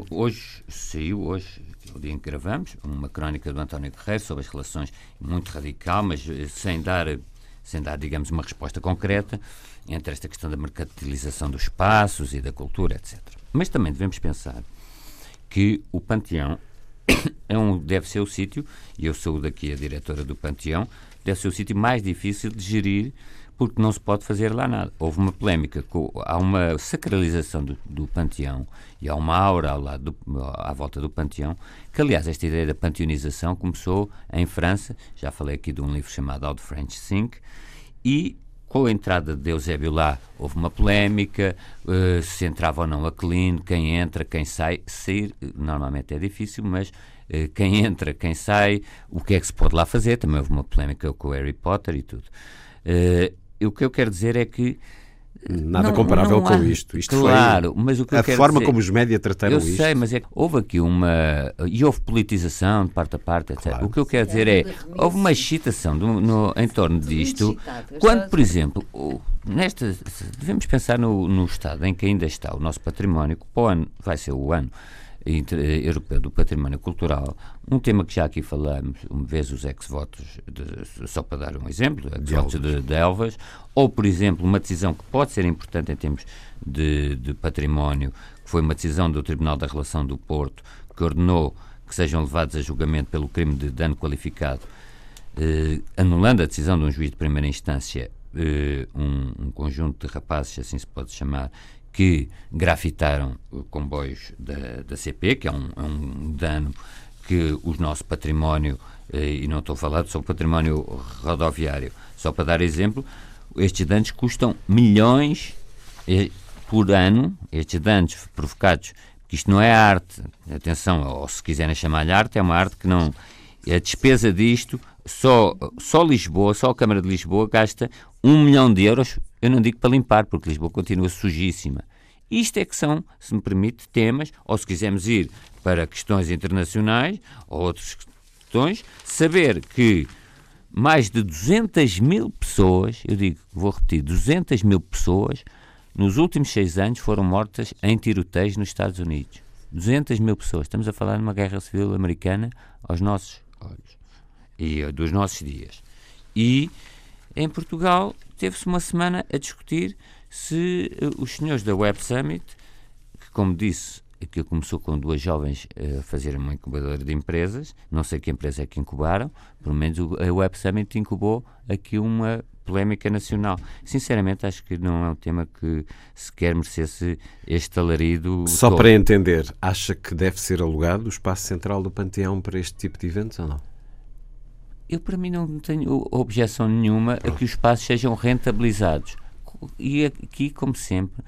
hoje saiu, hoje, o dia em que gravamos, uma crónica do António Guerreiro sobre as relações muito radical, mas eh, sem dar, sem dar, digamos, uma resposta concreta entre esta questão da mercantilização dos espaços e da cultura, etc. Mas também devemos pensar que o Panteão é um, deve ser o sítio, e eu sou daqui a diretora do Panteão, deve ser o sítio mais difícil de gerir porque não se pode fazer lá nada. Houve uma polémica, há uma sacralização do, do Panteão e há uma aura ao lado do, à volta do Panteão, que aliás esta ideia da panteonização começou em França, já falei aqui de um livro chamado Old French Think, e com a entrada de Eusébio lá, houve uma polémica, uh, se entrava ou não a clean, quem entra, quem sai. Sair normalmente é difícil, mas uh, quem entra, quem sai, o que é que se pode lá fazer. Também houve uma polémica com o Harry Potter e tudo. Uh, o que eu quero dizer é que Nada não, comparável não há, com isto. Isto claro, mas o que a forma dizer, como os média trataram eu isto. Eu sei, mas é que houve aqui uma. E houve politização de parte a parte, etc. Claro. O que eu quero dizer é. Houve uma excitação do, no, em torno disto. Quando, por exemplo, nesta. Devemos pensar no, no estado em que ainda está o nosso património, que para o ano vai ser o ano Europeu do Património Cultural, um tema que já aqui falamos, uma vez os ex-votos, só para dar um exemplo, ex-votos de, de, Elvas, ou, por exemplo, uma decisão que pode ser importante em termos de, de património, que foi uma decisão do Tribunal da Relação do Porto, que ordenou que sejam levados a julgamento pelo crime de dano qualificado, eh, anulando a decisão de um juiz de primeira instância, eh, um, um, conjunto de rapazes, assim se pode chamar, que grafitaram comboios da, da CP, que é um, é um dano que o nosso património, eh, e não estou a falar só património rodoviário, só para dar exemplo, estes danos custam milhões eh, por ano, estes danos provocados, que isto não é arte, atenção, ou se quiserem chamar-lhe arte, é uma arte que não. A despesa disto, só, só Lisboa, só a Câmara de Lisboa gasta um milhão de euros eu não digo para limpar, porque Lisboa continua sujíssima. Isto é que são, se me permite, temas, ou se quisermos ir para questões internacionais ou outras questões, saber que mais de 200 mil pessoas, eu digo, vou repetir, 200 mil pessoas nos últimos seis anos foram mortas em tiroteios nos Estados Unidos. 200 mil pessoas. Estamos a falar de uma guerra civil americana aos nossos olhos e dos nossos dias. E em Portugal teve-se uma semana a discutir se uh, os senhores da Web Summit, que como disse, que começou com duas jovens eh, a fazer uma incubadora de empresas, não sei que empresa é que incubaram, pelo menos a Web Summit incubou aqui uma polémica nacional. Sinceramente, acho que não é um tema que sequer merecesse este alarido. Só todo. para entender, acha que deve ser alugado o espaço central do Panteão para este tipo de eventos ou não? Eu, para mim, não tenho objeção nenhuma a que os espaços sejam rentabilizados. E aqui, como sempre,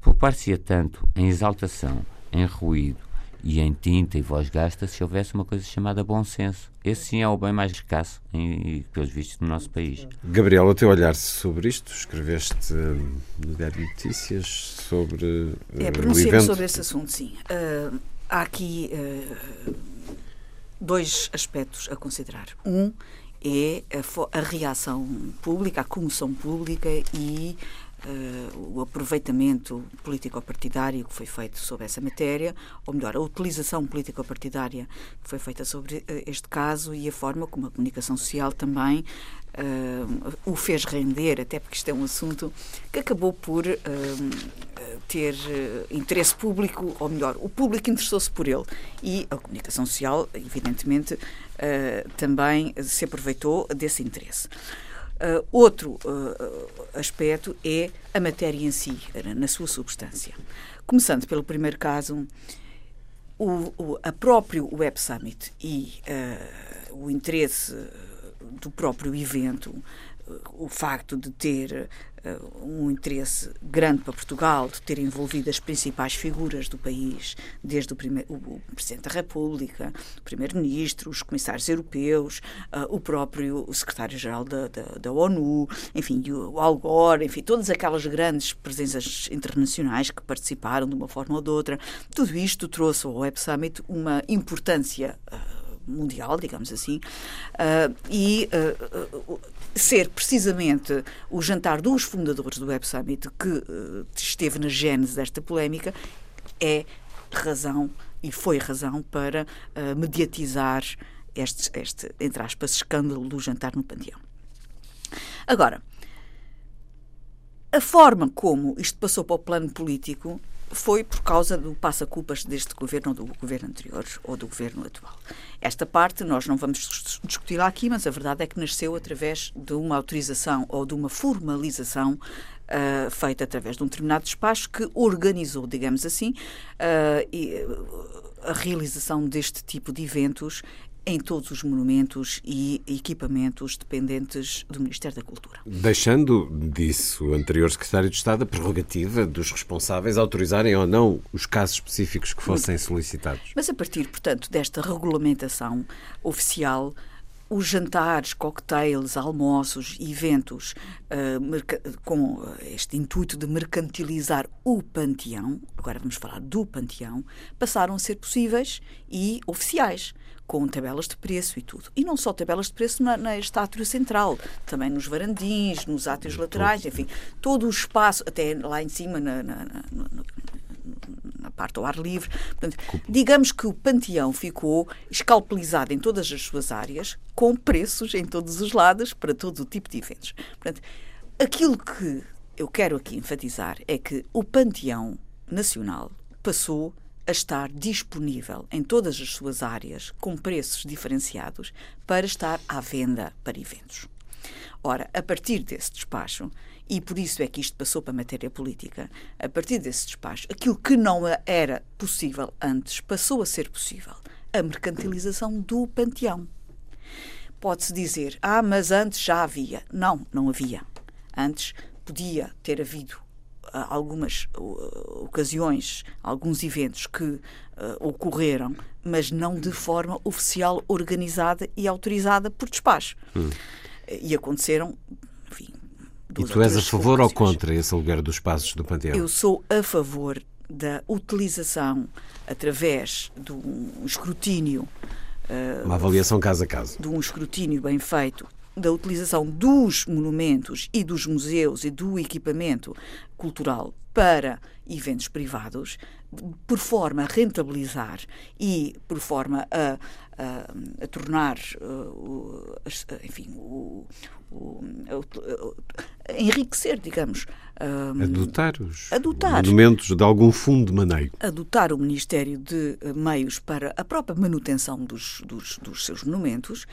poupar-se-ia tanto em exaltação, em ruído e em tinta e voz gasta se houvesse uma coisa chamada bom senso. Esse sim é o bem mais escasso, em, pelos vistos, no nosso país. Gabriel, o teu olhar sobre isto, escreveste hum, no Diário de Notícias sobre. Uh, é, pronunciei sobre esse assunto, sim. Uh, há aqui uh, dois aspectos a considerar. Um é a, a reação pública, a comoção pública e uh, o aproveitamento político-partidário que foi feito sobre essa matéria, ou melhor, a utilização político-partidária que foi feita sobre uh, este caso e a forma como a comunicação social também uh, o fez render, até porque isto é um assunto que acabou por ter interesse público, ou melhor, o público interessou-se por ele e a comunicação social, evidentemente, também se aproveitou desse interesse. Uh, outro uh, aspecto é a matéria em si, na sua substância. Começando pelo primeiro caso, o, o a próprio Web Summit e uh, o interesse do próprio evento, o facto de ter uh, um interesse grande para Portugal, de ter envolvido as principais figuras do país, desde o, primeiro, o, Presidente da República, o Primeiro-Ministro, os comissários europeus, uh, o próprio Secretário-Geral da, da, da, ONU, enfim, o Al Gore, enfim, todas aquelas grandes presenças internacionais que participaram de uma forma ou de outra, tudo isto trouxe ao Web Summit uma importância uh, mundial, digamos assim, uh, e uh, ser precisamente o jantar dos fundadores do Web Summit que esteve na gênese desta polémica é razão e foi razão para mediatizar este, este, entre aspas, escândalo do jantar no Panteão. Agora, a forma como isto passou para o plano político foi por causa do passa-culpas deste governo ou do governo anterior ou do governo atual. Esta parte nós não vamos discutir aqui, mas a verdade é que nasceu através de uma autorização ou de uma formalização Uh, feita através de um determinado despacho que organizou, digamos assim, uh, a realização deste tipo de eventos em todos os monumentos e equipamentos dependentes do Ministério da Cultura. Deixando, disse o anterior secretário de Estado, a prerrogativa dos responsáveis autorizarem ou não os casos específicos que fossem solicitados. Mas a partir, portanto, desta regulamentação oficial, os jantares, cocktails, almoços, eventos uh, com este intuito de mercantilizar o panteão, agora vamos falar do panteão, passaram a ser possíveis e oficiais com tabelas de preço e tudo. E não só tabelas de preço na, na estátua central, também nos varandins, nos átrios laterais, enfim, todo o espaço, até lá em cima, na, na, na, na parte ao ar livre. Portanto, digamos que o panteão ficou escalpelizado em todas as suas áreas, com preços em todos os lados, para todo o tipo de eventos. Portanto, aquilo que eu quero aqui enfatizar é que o panteão nacional passou a estar disponível em todas as suas áreas, com preços diferenciados, para estar à venda para eventos. Ora, a partir desse despacho, e por isso é que isto passou para a matéria política, a partir desse despacho, aquilo que não era possível antes passou a ser possível a mercantilização do panteão. Pode-se dizer, ah, mas antes já havia. Não, não havia. Antes podia ter havido algumas ocasiões, alguns eventos que uh, ocorreram, mas não de forma oficial, organizada e autorizada por despacho. Hum. E aconteceram, enfim. E tu és a favor ou contra esse aluguer dos espaços do Panteão? Eu sou a favor da utilização através de um escrutínio. Uma avaliação caso a caso. De um escrutínio bem feito da utilização dos monumentos e dos museus e do equipamento cultural para eventos privados, por forma a rentabilizar e por forma a, a, a tornar, uh, enfim, o, o, a, enriquecer, digamos. Um, adotar os adotar, monumentos de algum fundo de maneio. Adotar o Ministério de Meios para a própria manutenção dos, dos, dos seus monumentos,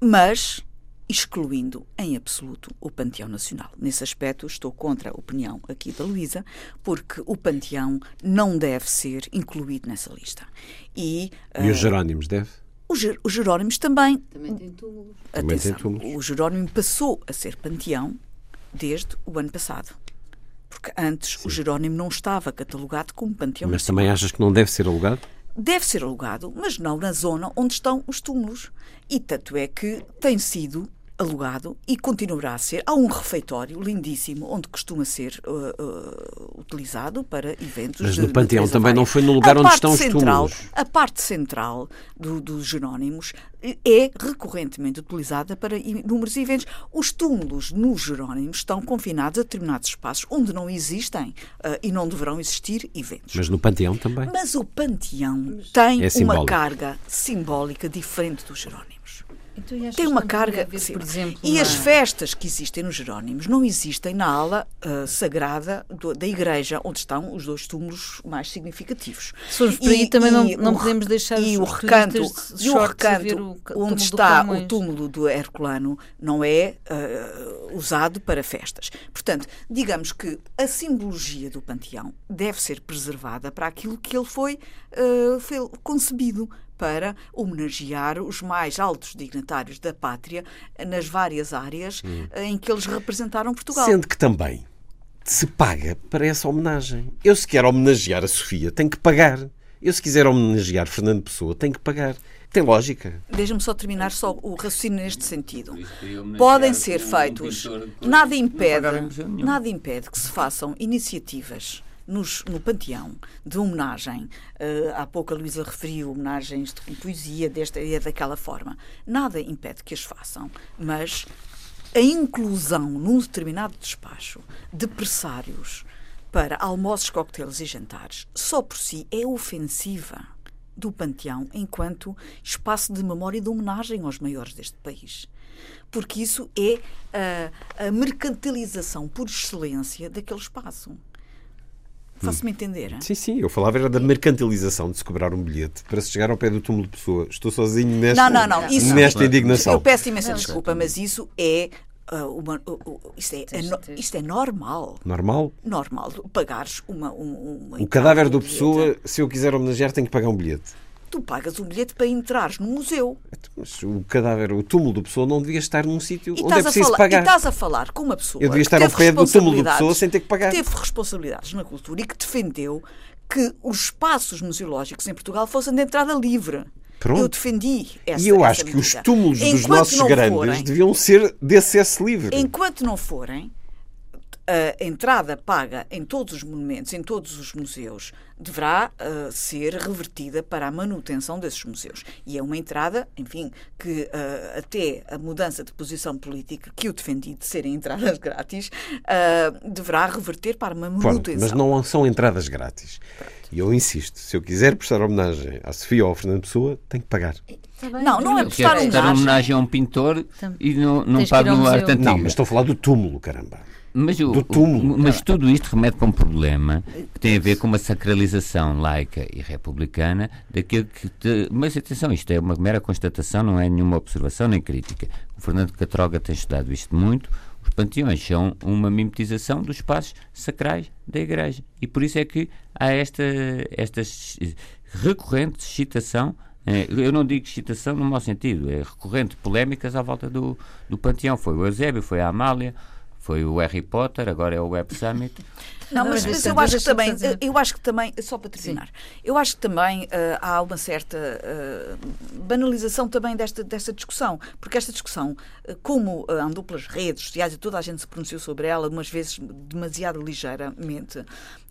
mas excluindo em absoluto o Panteão Nacional. Nesse aspecto, estou contra a opinião aqui da Luísa, porque o Panteão não deve ser incluído nessa lista. E, e uh, os Jerónimos deve? Os, os Jerónimos também. Também tem túmulos. Também tem Atenção, túmulos. o Jerónimo passou a ser panteão desde o ano passado. Porque antes o Jerónimo não estava catalogado como panteão. Mas também achas que não deve ser alugado? Deve ser alugado, mas não na zona onde estão os túmulos. E tanto é que tem sido alugado e continuará a ser. Há um refeitório lindíssimo onde costuma ser uh, uh, utilizado para eventos. Mas de- no Panteão também não foi no lugar A onde estão os central, túmulos. A parte central do- dos Jerónimos é recorrentemente utilizada para inúmeros eventos. Os túmulos nos Jerónimos estão confinados a determinados espaços onde não existem uh, e não deverão existir eventos. Mas no Panteão também. Mas o panteão tem É uma carga simbólica diferente dos Jerónimos. Então, e Tem uma não carga. haver, exemplo, e uma- as festas que existem nos Jerónimos não existem na ala ah, sagrada do- da igreja, onde estão os dois túmulos mais significativos. Se formos por aí, também não- não o podemos deixar e o recanto, e o recanto o onde está o túmulo do Herculano não é ah, usado para festas. Portanto, digamos que a simbologia do panteão deve ser preservada para aquilo que ele foi, ah, foi concebido para homenagear os mais altos dignatários da pátria nas várias áreas eh, em que eles representaram Portugal. Sendo que também se paga para essa homenagem. Eu, se quero homenagear a Sofia, tenho que pagar. Eu, se quiser homenagear Fernando Pessoa, tenho que pagar. Tem lógica. Deixa-me só terminar só o raciocínio neste sentido. Podem ser feitos. Nada impede, nada impede que se façam iniciativas nos- no Panteão de homenagem. Eh, há pouco a Luísa referiu homenagens de poesia desta e daquela forma. Nada impede que as façam, mas a inclusão num determinado despacho de pressários para almoços, coquetéis e jantares só por si é ofensiva do Panteão enquanto espaço de memória e de homenagem aos maiores deste país. Porque isso é a, a mercantilização por excelência daquele espaço. Faço-me entender? hein? Sim, sim, eu falava era da mercantilização de se cobrar um bilhete para se chegar ao pé do túmulo de pessoa. Estou sozinho nesta, Não, não, não. Isso, nesta indignação. Eu peço imensa desculpa, mas isso é. ah, uma, isto, é, é no- isto é normal. Normal. Normal. Pagares uma. um- uma O cadáver do bilhete. pessoa, se eu quiser homenagear, tenho que pagar um bilhete. Tu pagas um bilhete para entrares no museu. Mas o cadáver, o túmulo do pessoa não devia estar num sítio E onde é preciso falar, e pagar. estás a falar com uma pessoa. Eu devia que estar ao pé do túmulo do responsabilidades- pessoa sem ter que pagar. teve responsabilidades na cultura e que defendeu que os espaços museológicos em Portugal fossem de entrada livre. Pronto. Eu defendi essa E eu acho que os túmulos dos Enquanto nossos não grandes forem- deviam ser de acesso livre. Enquanto não forem, a entrada paga em todos os monumentos, em todos os museus, deverá ah, ser revertida para a manutenção desses museus. E é uma entrada, enfim, que ah, até a mudança de posição política que eu defendi de serem entradas grátis, ah, deverá reverter para uma Pronto, manutenção. mas não são entradas grátis. E eu insisto, se eu quiser prestar homenagem à Sofia ou ao Fernando Pessoa, tenho que pagar. Não, não é prestar quero prestar homenagem. homenagem a um pintor e não, não ao no arte antiga. Não, mas estou a falar do túmulo, caramba. Mas, o- do túmulo. o- mas tudo isto remete para um problema que tem a ver com uma sacralização laica e republicana daquilo que. te- Mas atenção, isto é uma mera constatação, não é nenhuma observação nem crítica. O Fernando Catroga tem estudado isto muito. Os panteões são uma mimetização dos espaços sacrais da Igreja. E por isso é que há esta, esta recorrente excitação. eh, Eu não digo excitação no mau sentido, é recorrente polémicas à volta do, do panteão. Foi o Eusébio, foi a Amália, foi o Harry Potter, agora é o Web Summit. Não, mas, mas eu acho que também, eu acho que também, só para terminar, eu acho que também ah, há uma certa ah, banalização também desta, desta discussão, porque esta discussão, ah, como ah, andou pelas redes sociais e toda a gente se pronunciou sobre ela, umas vezes demasiado ligeiramente,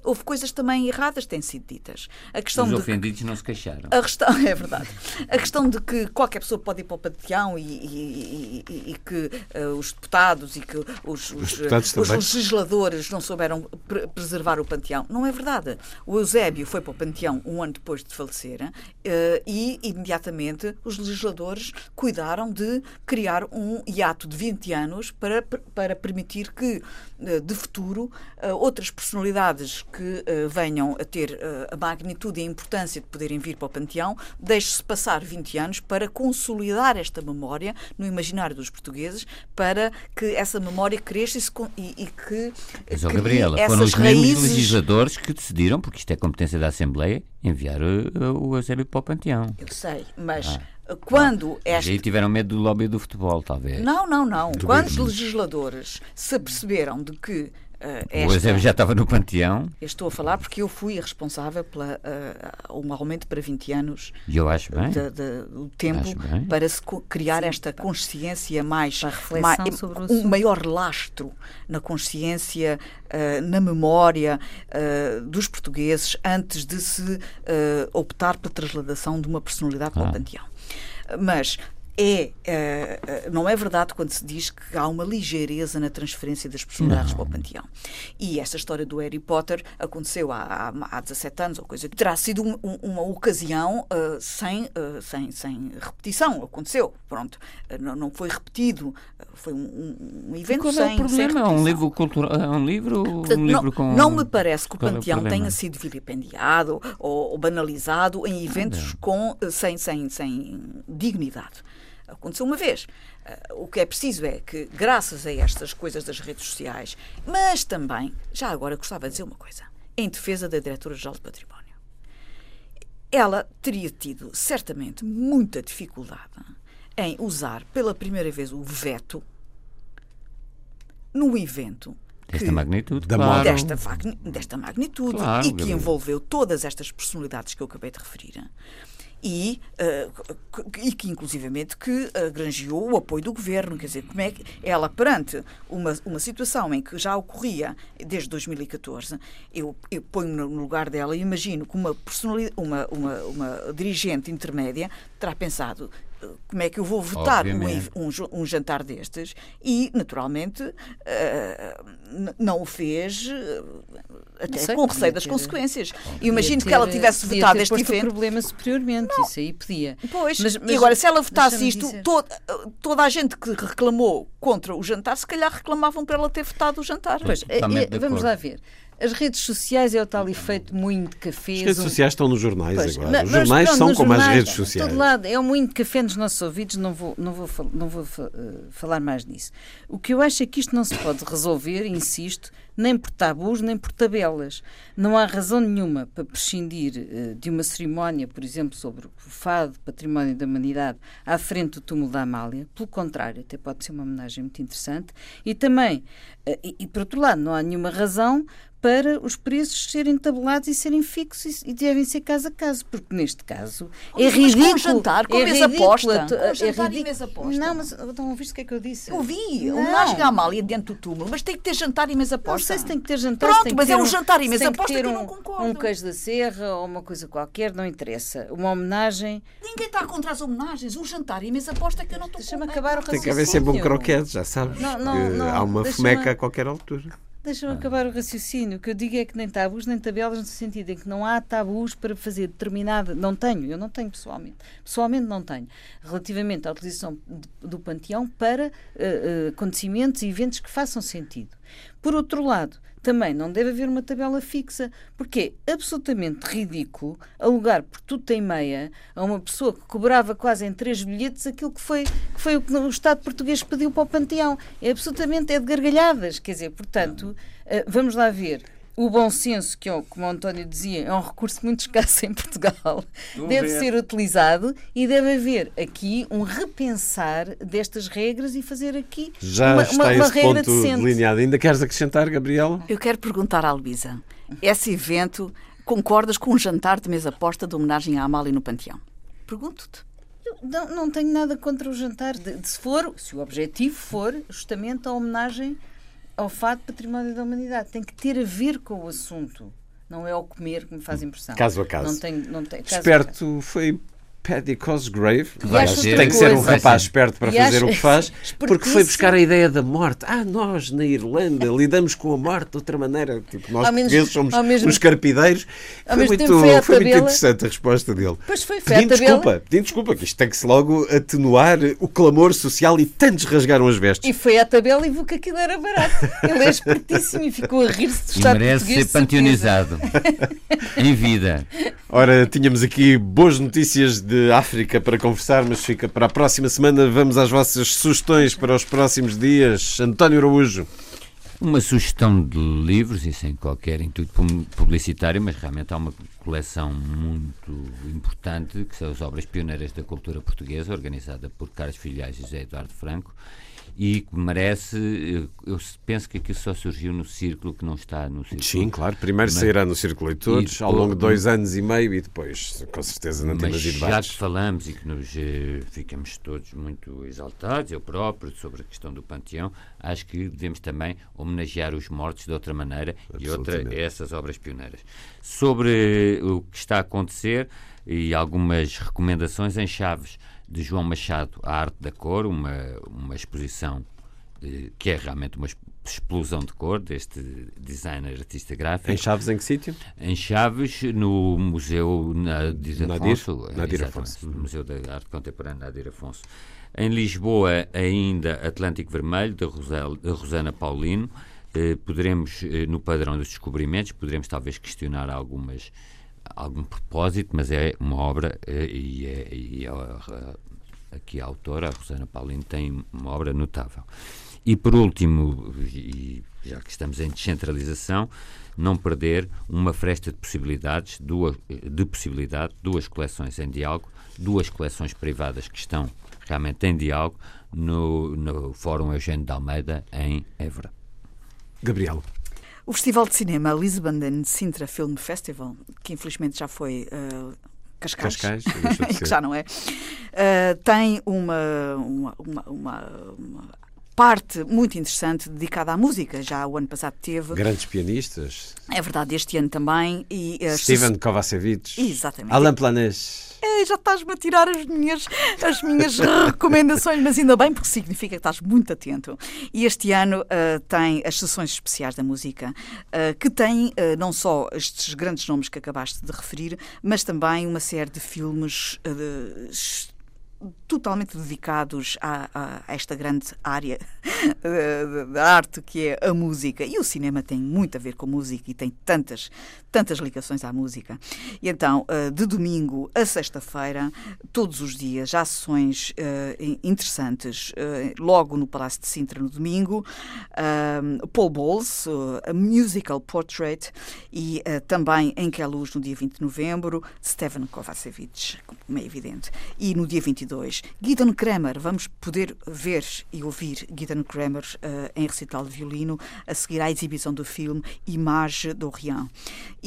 houve coisas também erradas que têm sido ditas. A questão Os de ofendidos não se queixaram. a questão, é verdade. A questão de que qualquer pessoa pode ir para o panteão e, e- e- e que eh, os deputados e que os, os, deputados eh, os legisladores não souberam pre- preservar o panteão. Não é verdade. O Eusébio foi para o panteão um ano depois de falecer eh, e imediatamente os legisladores cuidaram de criar um hiato de 20 anos para, para permitir que, eh, de futuro, outras personalidades que eh, venham a ter eh, a magnitude e a importância de poderem vir para o panteão, deixe-se passar 20 anos para consolidar esta memória no imaginário dos portugueses, para que essa memória cresça e, e- que Mas, crie Gabriela, foram os mesmos raízes legisladores que decidiram, porque isto é competência da Assembleia, enviar uh, o Eusébio para o Panteão. Eu sei, mas quando esta... E aí tiveram medo do lobby do futebol, talvez. Não, não, não. Quando os legisladores se aperceberam de que Uh, esta... O Eusébio já estava no panteão. Eu estou a falar porque eu fui responsável por uh, um aumento para 20 anos e eu acho bem. De, de, do tempo para se criar Sim, esta consciência mais, mais um maior lastro na consciência, uh, na memória dos portugueses antes de se optar pela trasladação de uma personalidade ah. para o panteão. Mas é, uh, não é verdade quando se diz que há uma ligeireza na transferência das personalidades não. para o panteão. E esta história do Harry Potter aconteceu há, há, há 17 anos, ou coisa que terá sido um, uma ocasião uh, sem, uh, sem, sem repetição. Aconteceu, pronto. não, não foi repetido, foi um, um evento qual sem, é o problema? É um livro cultural, é um livro, Portanto, um livro não, com... não me parece que o qual é panteão é o tenha sido vilipendiado ou, ou banalizado em eventos ah, com, sem, sem, sem dignidade. Aconteceu uma vez. Uh, o que é preciso é que, graças a estas coisas das redes sociais, mas também, já agora gostava de dizer uma coisa, em defesa da Diretora-Geral de Património. Ela teria tido, certamente, muita dificuldade em usar pela primeira vez o veto no evento Desta magnitude, claro. desta, desta magnitude claro, e que envolveu todas estas personalidades que eu acabei de referir e, uh, e que inclusivamente que granjeou o apoio do governo, quer dizer, como é que ela perante uma, uma situação em que já ocorria desde 2014, eu, eu ponho-me no lugar dela e imagino que uma, uma, uma, uma dirigente intermédia terá pensado como é que eu vou votar um, um, um, jantar destes e, naturalmente, uh, não o fez uh, até sei, com receio das ter, consequências. Imagino que ela tivesse votado este evento. problema superiormente, não. isso aí podia. Pois, mas, mas, e agora, se ela votasse isto, toda, toda a gente que reclamou contra o jantar, se calhar reclamavam para ela ter votado o jantar. Pois, é, é, vamos lá ver. As redes sociais é o tal efeito moinho de café. As redes sociais estão nos jornais pois, agora. Os jornais pronto, são como jornais, as redes sociais. todo lado, é o moinho de café nos nossos ouvidos, não vou, não vou, não vou uh, falar mais nisso. O que eu acho é que isto não se pode resolver, insisto, nem por tabus, nem por tabelas. Não há razão nenhuma para prescindir uh, de uma cerimónia, por exemplo, sobre o fado, património da humanidade, à frente do túmulo da Amália. Pelo contrário, até pode ser uma homenagem muito interessante. E também, uh, e, e por outro lado, não há nenhuma razão para os preços serem tabulados e serem fixos e, devem ser caso a caso, porque neste caso oh, é ridículo. Com jantar, com é mesa aposta. Com é jantar e mesa aposta. Não, mas não ouviste o que é que eu disse? Eu vi, não. homenagem à Amália dentro do túmulo, mas tem que ter jantar e mesa aposta. Não sei se tem que ter jantar. Pronto, mas é um jantar e mesa aposta que, que eu não concordo. Um queijo da serra ou uma coisa qualquer, não interessa. Uma homenagem... Ninguém está contra as homenagens. Um jantar e mesa aposta que eu não estou Deixa-me acabar o Tem que haver sempre um croquete, já sabes. Não, não, não, há uma fomeca a qualquer altura. Deixa-me ah. acabar o raciocínio. O que eu digo é que nem tabus nem tabelas, no sentido em que não há tabus para fazer determinada. Não tenho, eu não tenho pessoalmente. Pessoalmente não tenho. Relativamente à utilização do panteão para uh, uh, acontecimentos e eventos que façam sentido. Por outro lado, também não deve haver uma tabela fixa, porque é absolutamente ridículo alugar por tudo tem meia a uma pessoa que cobrava quase em três bilhetes aquilo que foi, que foi o que o Estado português pediu para o Panteão. É absolutamente é de gargalhadas. Quer dizer, portanto, eh, vamos lá ver o bom senso, que é, como o António dizia, é um recurso muito escasso em Portugal, deve ver. ser utilizado e deve haver aqui um repensar destas regras e fazer aqui Já uma, está uma, uma regra ponto decente. delineado. Ainda queres acrescentar, Gabriela? Eu quero perguntar à Luísa. Esse evento, concordas com um jantar de mesa posta de homenagem à Amália no Panteão? Pergunto-te. Não, não tenho nada contra o jantar. De, de, se for, se o objetivo for justamente a homenagem ao fato património da humanidade. Tem que ter a ver com o assunto. Não é o comer que me faz impressão. Caso a caso. Não tem, não tem, caso Esperto foi Paddy Cosgrave, tem que ser um rapaz esperto para fazer o que faz, porque foi buscar a ideia da morte. Ah, nós na Irlanda lidamos com a morte de outra maneira. Tipo, nós menos, portugueses somos mesmo, os carpideiros. Foi, muito, foi, foi muito interessante a resposta dele. Pois foi, foi pedindo desculpa, pedindo desculpa, que isto tem que se logo atenuar o clamor social e tantos rasgaram as vestes. E foi à tabela e viu que aquilo era barato. Ele é espertíssimo e ficou a rir-se do Estado merece ser panteonizado em vida. Ora, tínhamos aqui boas notícias de de África para conversar, mas fica para a próxima semana. Vamos às vossas sugestões para os próximos dias. António Araújo. Uma sugestão de livros, e sem qualquer intuito publicitário, mas realmente há uma coleção muito importante, que são as obras pioneiras da cultura portuguesa, organizada por Carlos Filhais e José Eduardo Franco, e que merece. Eu penso que aquilo só surgiu no círculo que não está no círculo. Sim, claro. Primeiro mas, sairá no círculo leitores, ao longo de dois anos e meio, e depois, com certeza, não temos ido Já que falamos e que nos eh, ficamos todos muito exaltados, eu próprio, sobre a questão do panteão, acho que devemos também homenagear os mortos de outra maneira e outra essas obras pioneiras. Sobre o que está a acontecer e algumas recomendações em chaves de João Machado, A Arte da Cor, uma, uma exposição de, que é realmente uma explosão de cor deste designer artista gráfico. Em Chaves, em que sítio? Em Chaves, no Museu Nadir Afonso. Nadir Afonso. No Museu da Arte Contemporânea Nadir Afonso. Em Lisboa, ainda Atlântico Vermelho, da, Rosana Paulino. Eh, poderemos, eh, no padrão dos descobrimentos, poderemos talvez questionar algumas algum propósito, mas é uma obra eh, e, é, e a, aqui a autora, a Rosana Paulino, tem uma obra notável. E por último, e já que estamos em descentralização, não perder uma fresta de possibilidades, duas, de possibilidade, duas coleções em diálogo, duas coleções privadas que estão realmente em diálogo no, no Fórum Eugênio de Almeida, em Évora. Gabriel. O Festival de Cinema Lisbon and Sintra Film Festival, que infelizmente já foi uh, Cascais, Cascais que já não é, uh, tem uma, uma, uma, uma, parte muito interessante dedicada à música. Já o ano passado teve. Grandes pianistas. É verdade, este ano também. E, uh, Steven Kovacevic. Exatamente. Alain Planès já estás-me a tirar as minhas, as minhas recomendações, mas ainda bem, porque significa que estás muito atento. E este ano uh, tem as sessões especiais da música, uh, que uh, não só estes grandes nomes que acabaste de referir, mas também uma série de filmes totalmente dedicados a, a, esta grande área da arte que é a música. E o cinema tem muito a ver com música e tem tantas, tantas ligações à música. E então, eh, de domingo a sexta-feira, todos os dias, sessões uh, interessantes. Uh, logo no Palácio de Sintra, no domingo, Paul Bowles, a Musical Portrait, e também em Queluz, no dia 20 de novembro, Steven Kovacevic, como é evidente. E no dia 22, Gideon Kramer. Vamos poder ver e ouvir Gideon Kramer em recital de violino, a seguir à exibição do filme Image d'Orient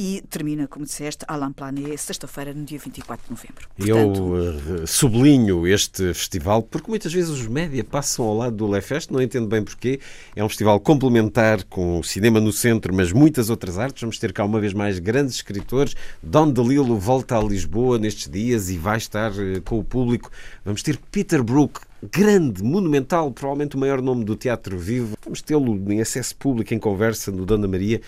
e termina, como disseste, Alain Plané, sexta-feira, no dia 24 de novembro. Portanto, Eu uh, sublinho este festival porque muitas vezes os média passam ao lado do Lefest, não entendo bem porquê. É um festival complementar com o cinema no centro, mas muitas outras artes. Vamos ter cá uma vez mais grandes escritores. Dom DeLillo volta a Lisboa nestes dias e vai estar uh, com o público. Vamos ter Peter Brook, grande, monumental, provavelmente o maior nome do teatro vivo. Vamos tê-lo em acesso público, em conversa no Dona Maria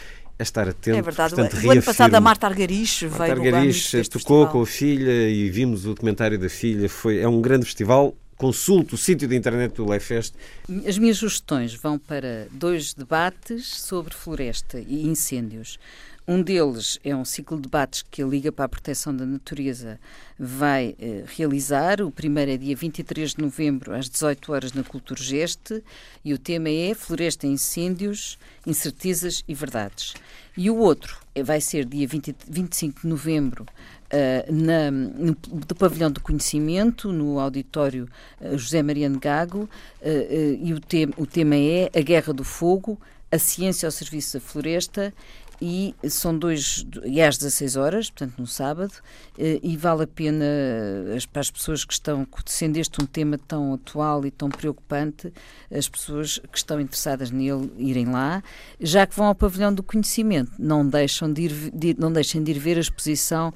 a estar atento. É verdade. Portanto, o ano passado a Marta Argarich veio Marta Argarich tocou com a filha e vimos o documentário da filha. Foi, é um grande festival. Consulte o sítio da internet do Leifest. As minhas sugestões vão para dois debates sobre floresta e incêndios. Um deles é um ciclo de debates que a Liga para a Proteção da Natureza vai eh, realizar. O primeiro é dia 23 de novembro, às 18 horas, na Culturgeste, e o tema é Floresta, Incêndios, Incertezas e Verdades. E o outro é, vai ser dia 20, 25 de novembro, uh, na, no, do Pavilhão do Conhecimento, no auditório uh, José Mariano Gago, uh, e o, te o tema é A Guerra do Fogo, a ciência ao serviço da floresta e são dois, e às 16 horas, portanto no sábado, eh, e vale a pena para as pessoas que estão, sendo este um tema tão atual e tão preocupante, as pessoas que estão interessadas nele irem lá, já que vão ao pavilhão do conhecimento, não, deixam de ir, de, não deixem de ir ver a exposição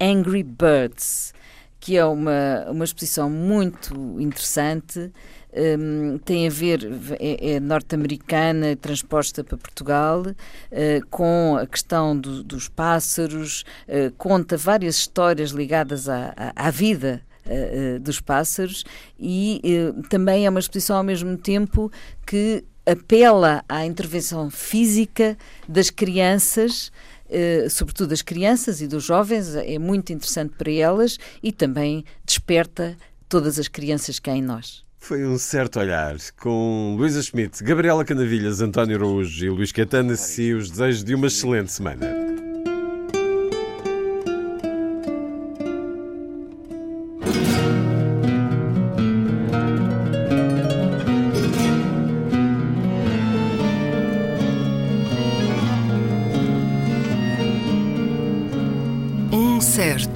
Angry Birds, que é uma, uma exposição muito interessante, um, tem a ver, é, é norte-americana, transposta para Portugal, uh, com a questão do, dos pássaros, uh, conta várias histórias ligadas à, à, à vida uh, dos pássaros e também é uma exposição ao mesmo tempo que apela à intervenção física das crianças. Uh, sobretudo das crianças e dos jovens, é muito interessante para elas e também desperta todas as crianças que há em nós. Foi um certo olhar com Luísa Schmidt, Gabriela Canavilhas, António Araújo e Luís Caetano e os desejos de uma excelente semana.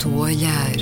Certo olhar.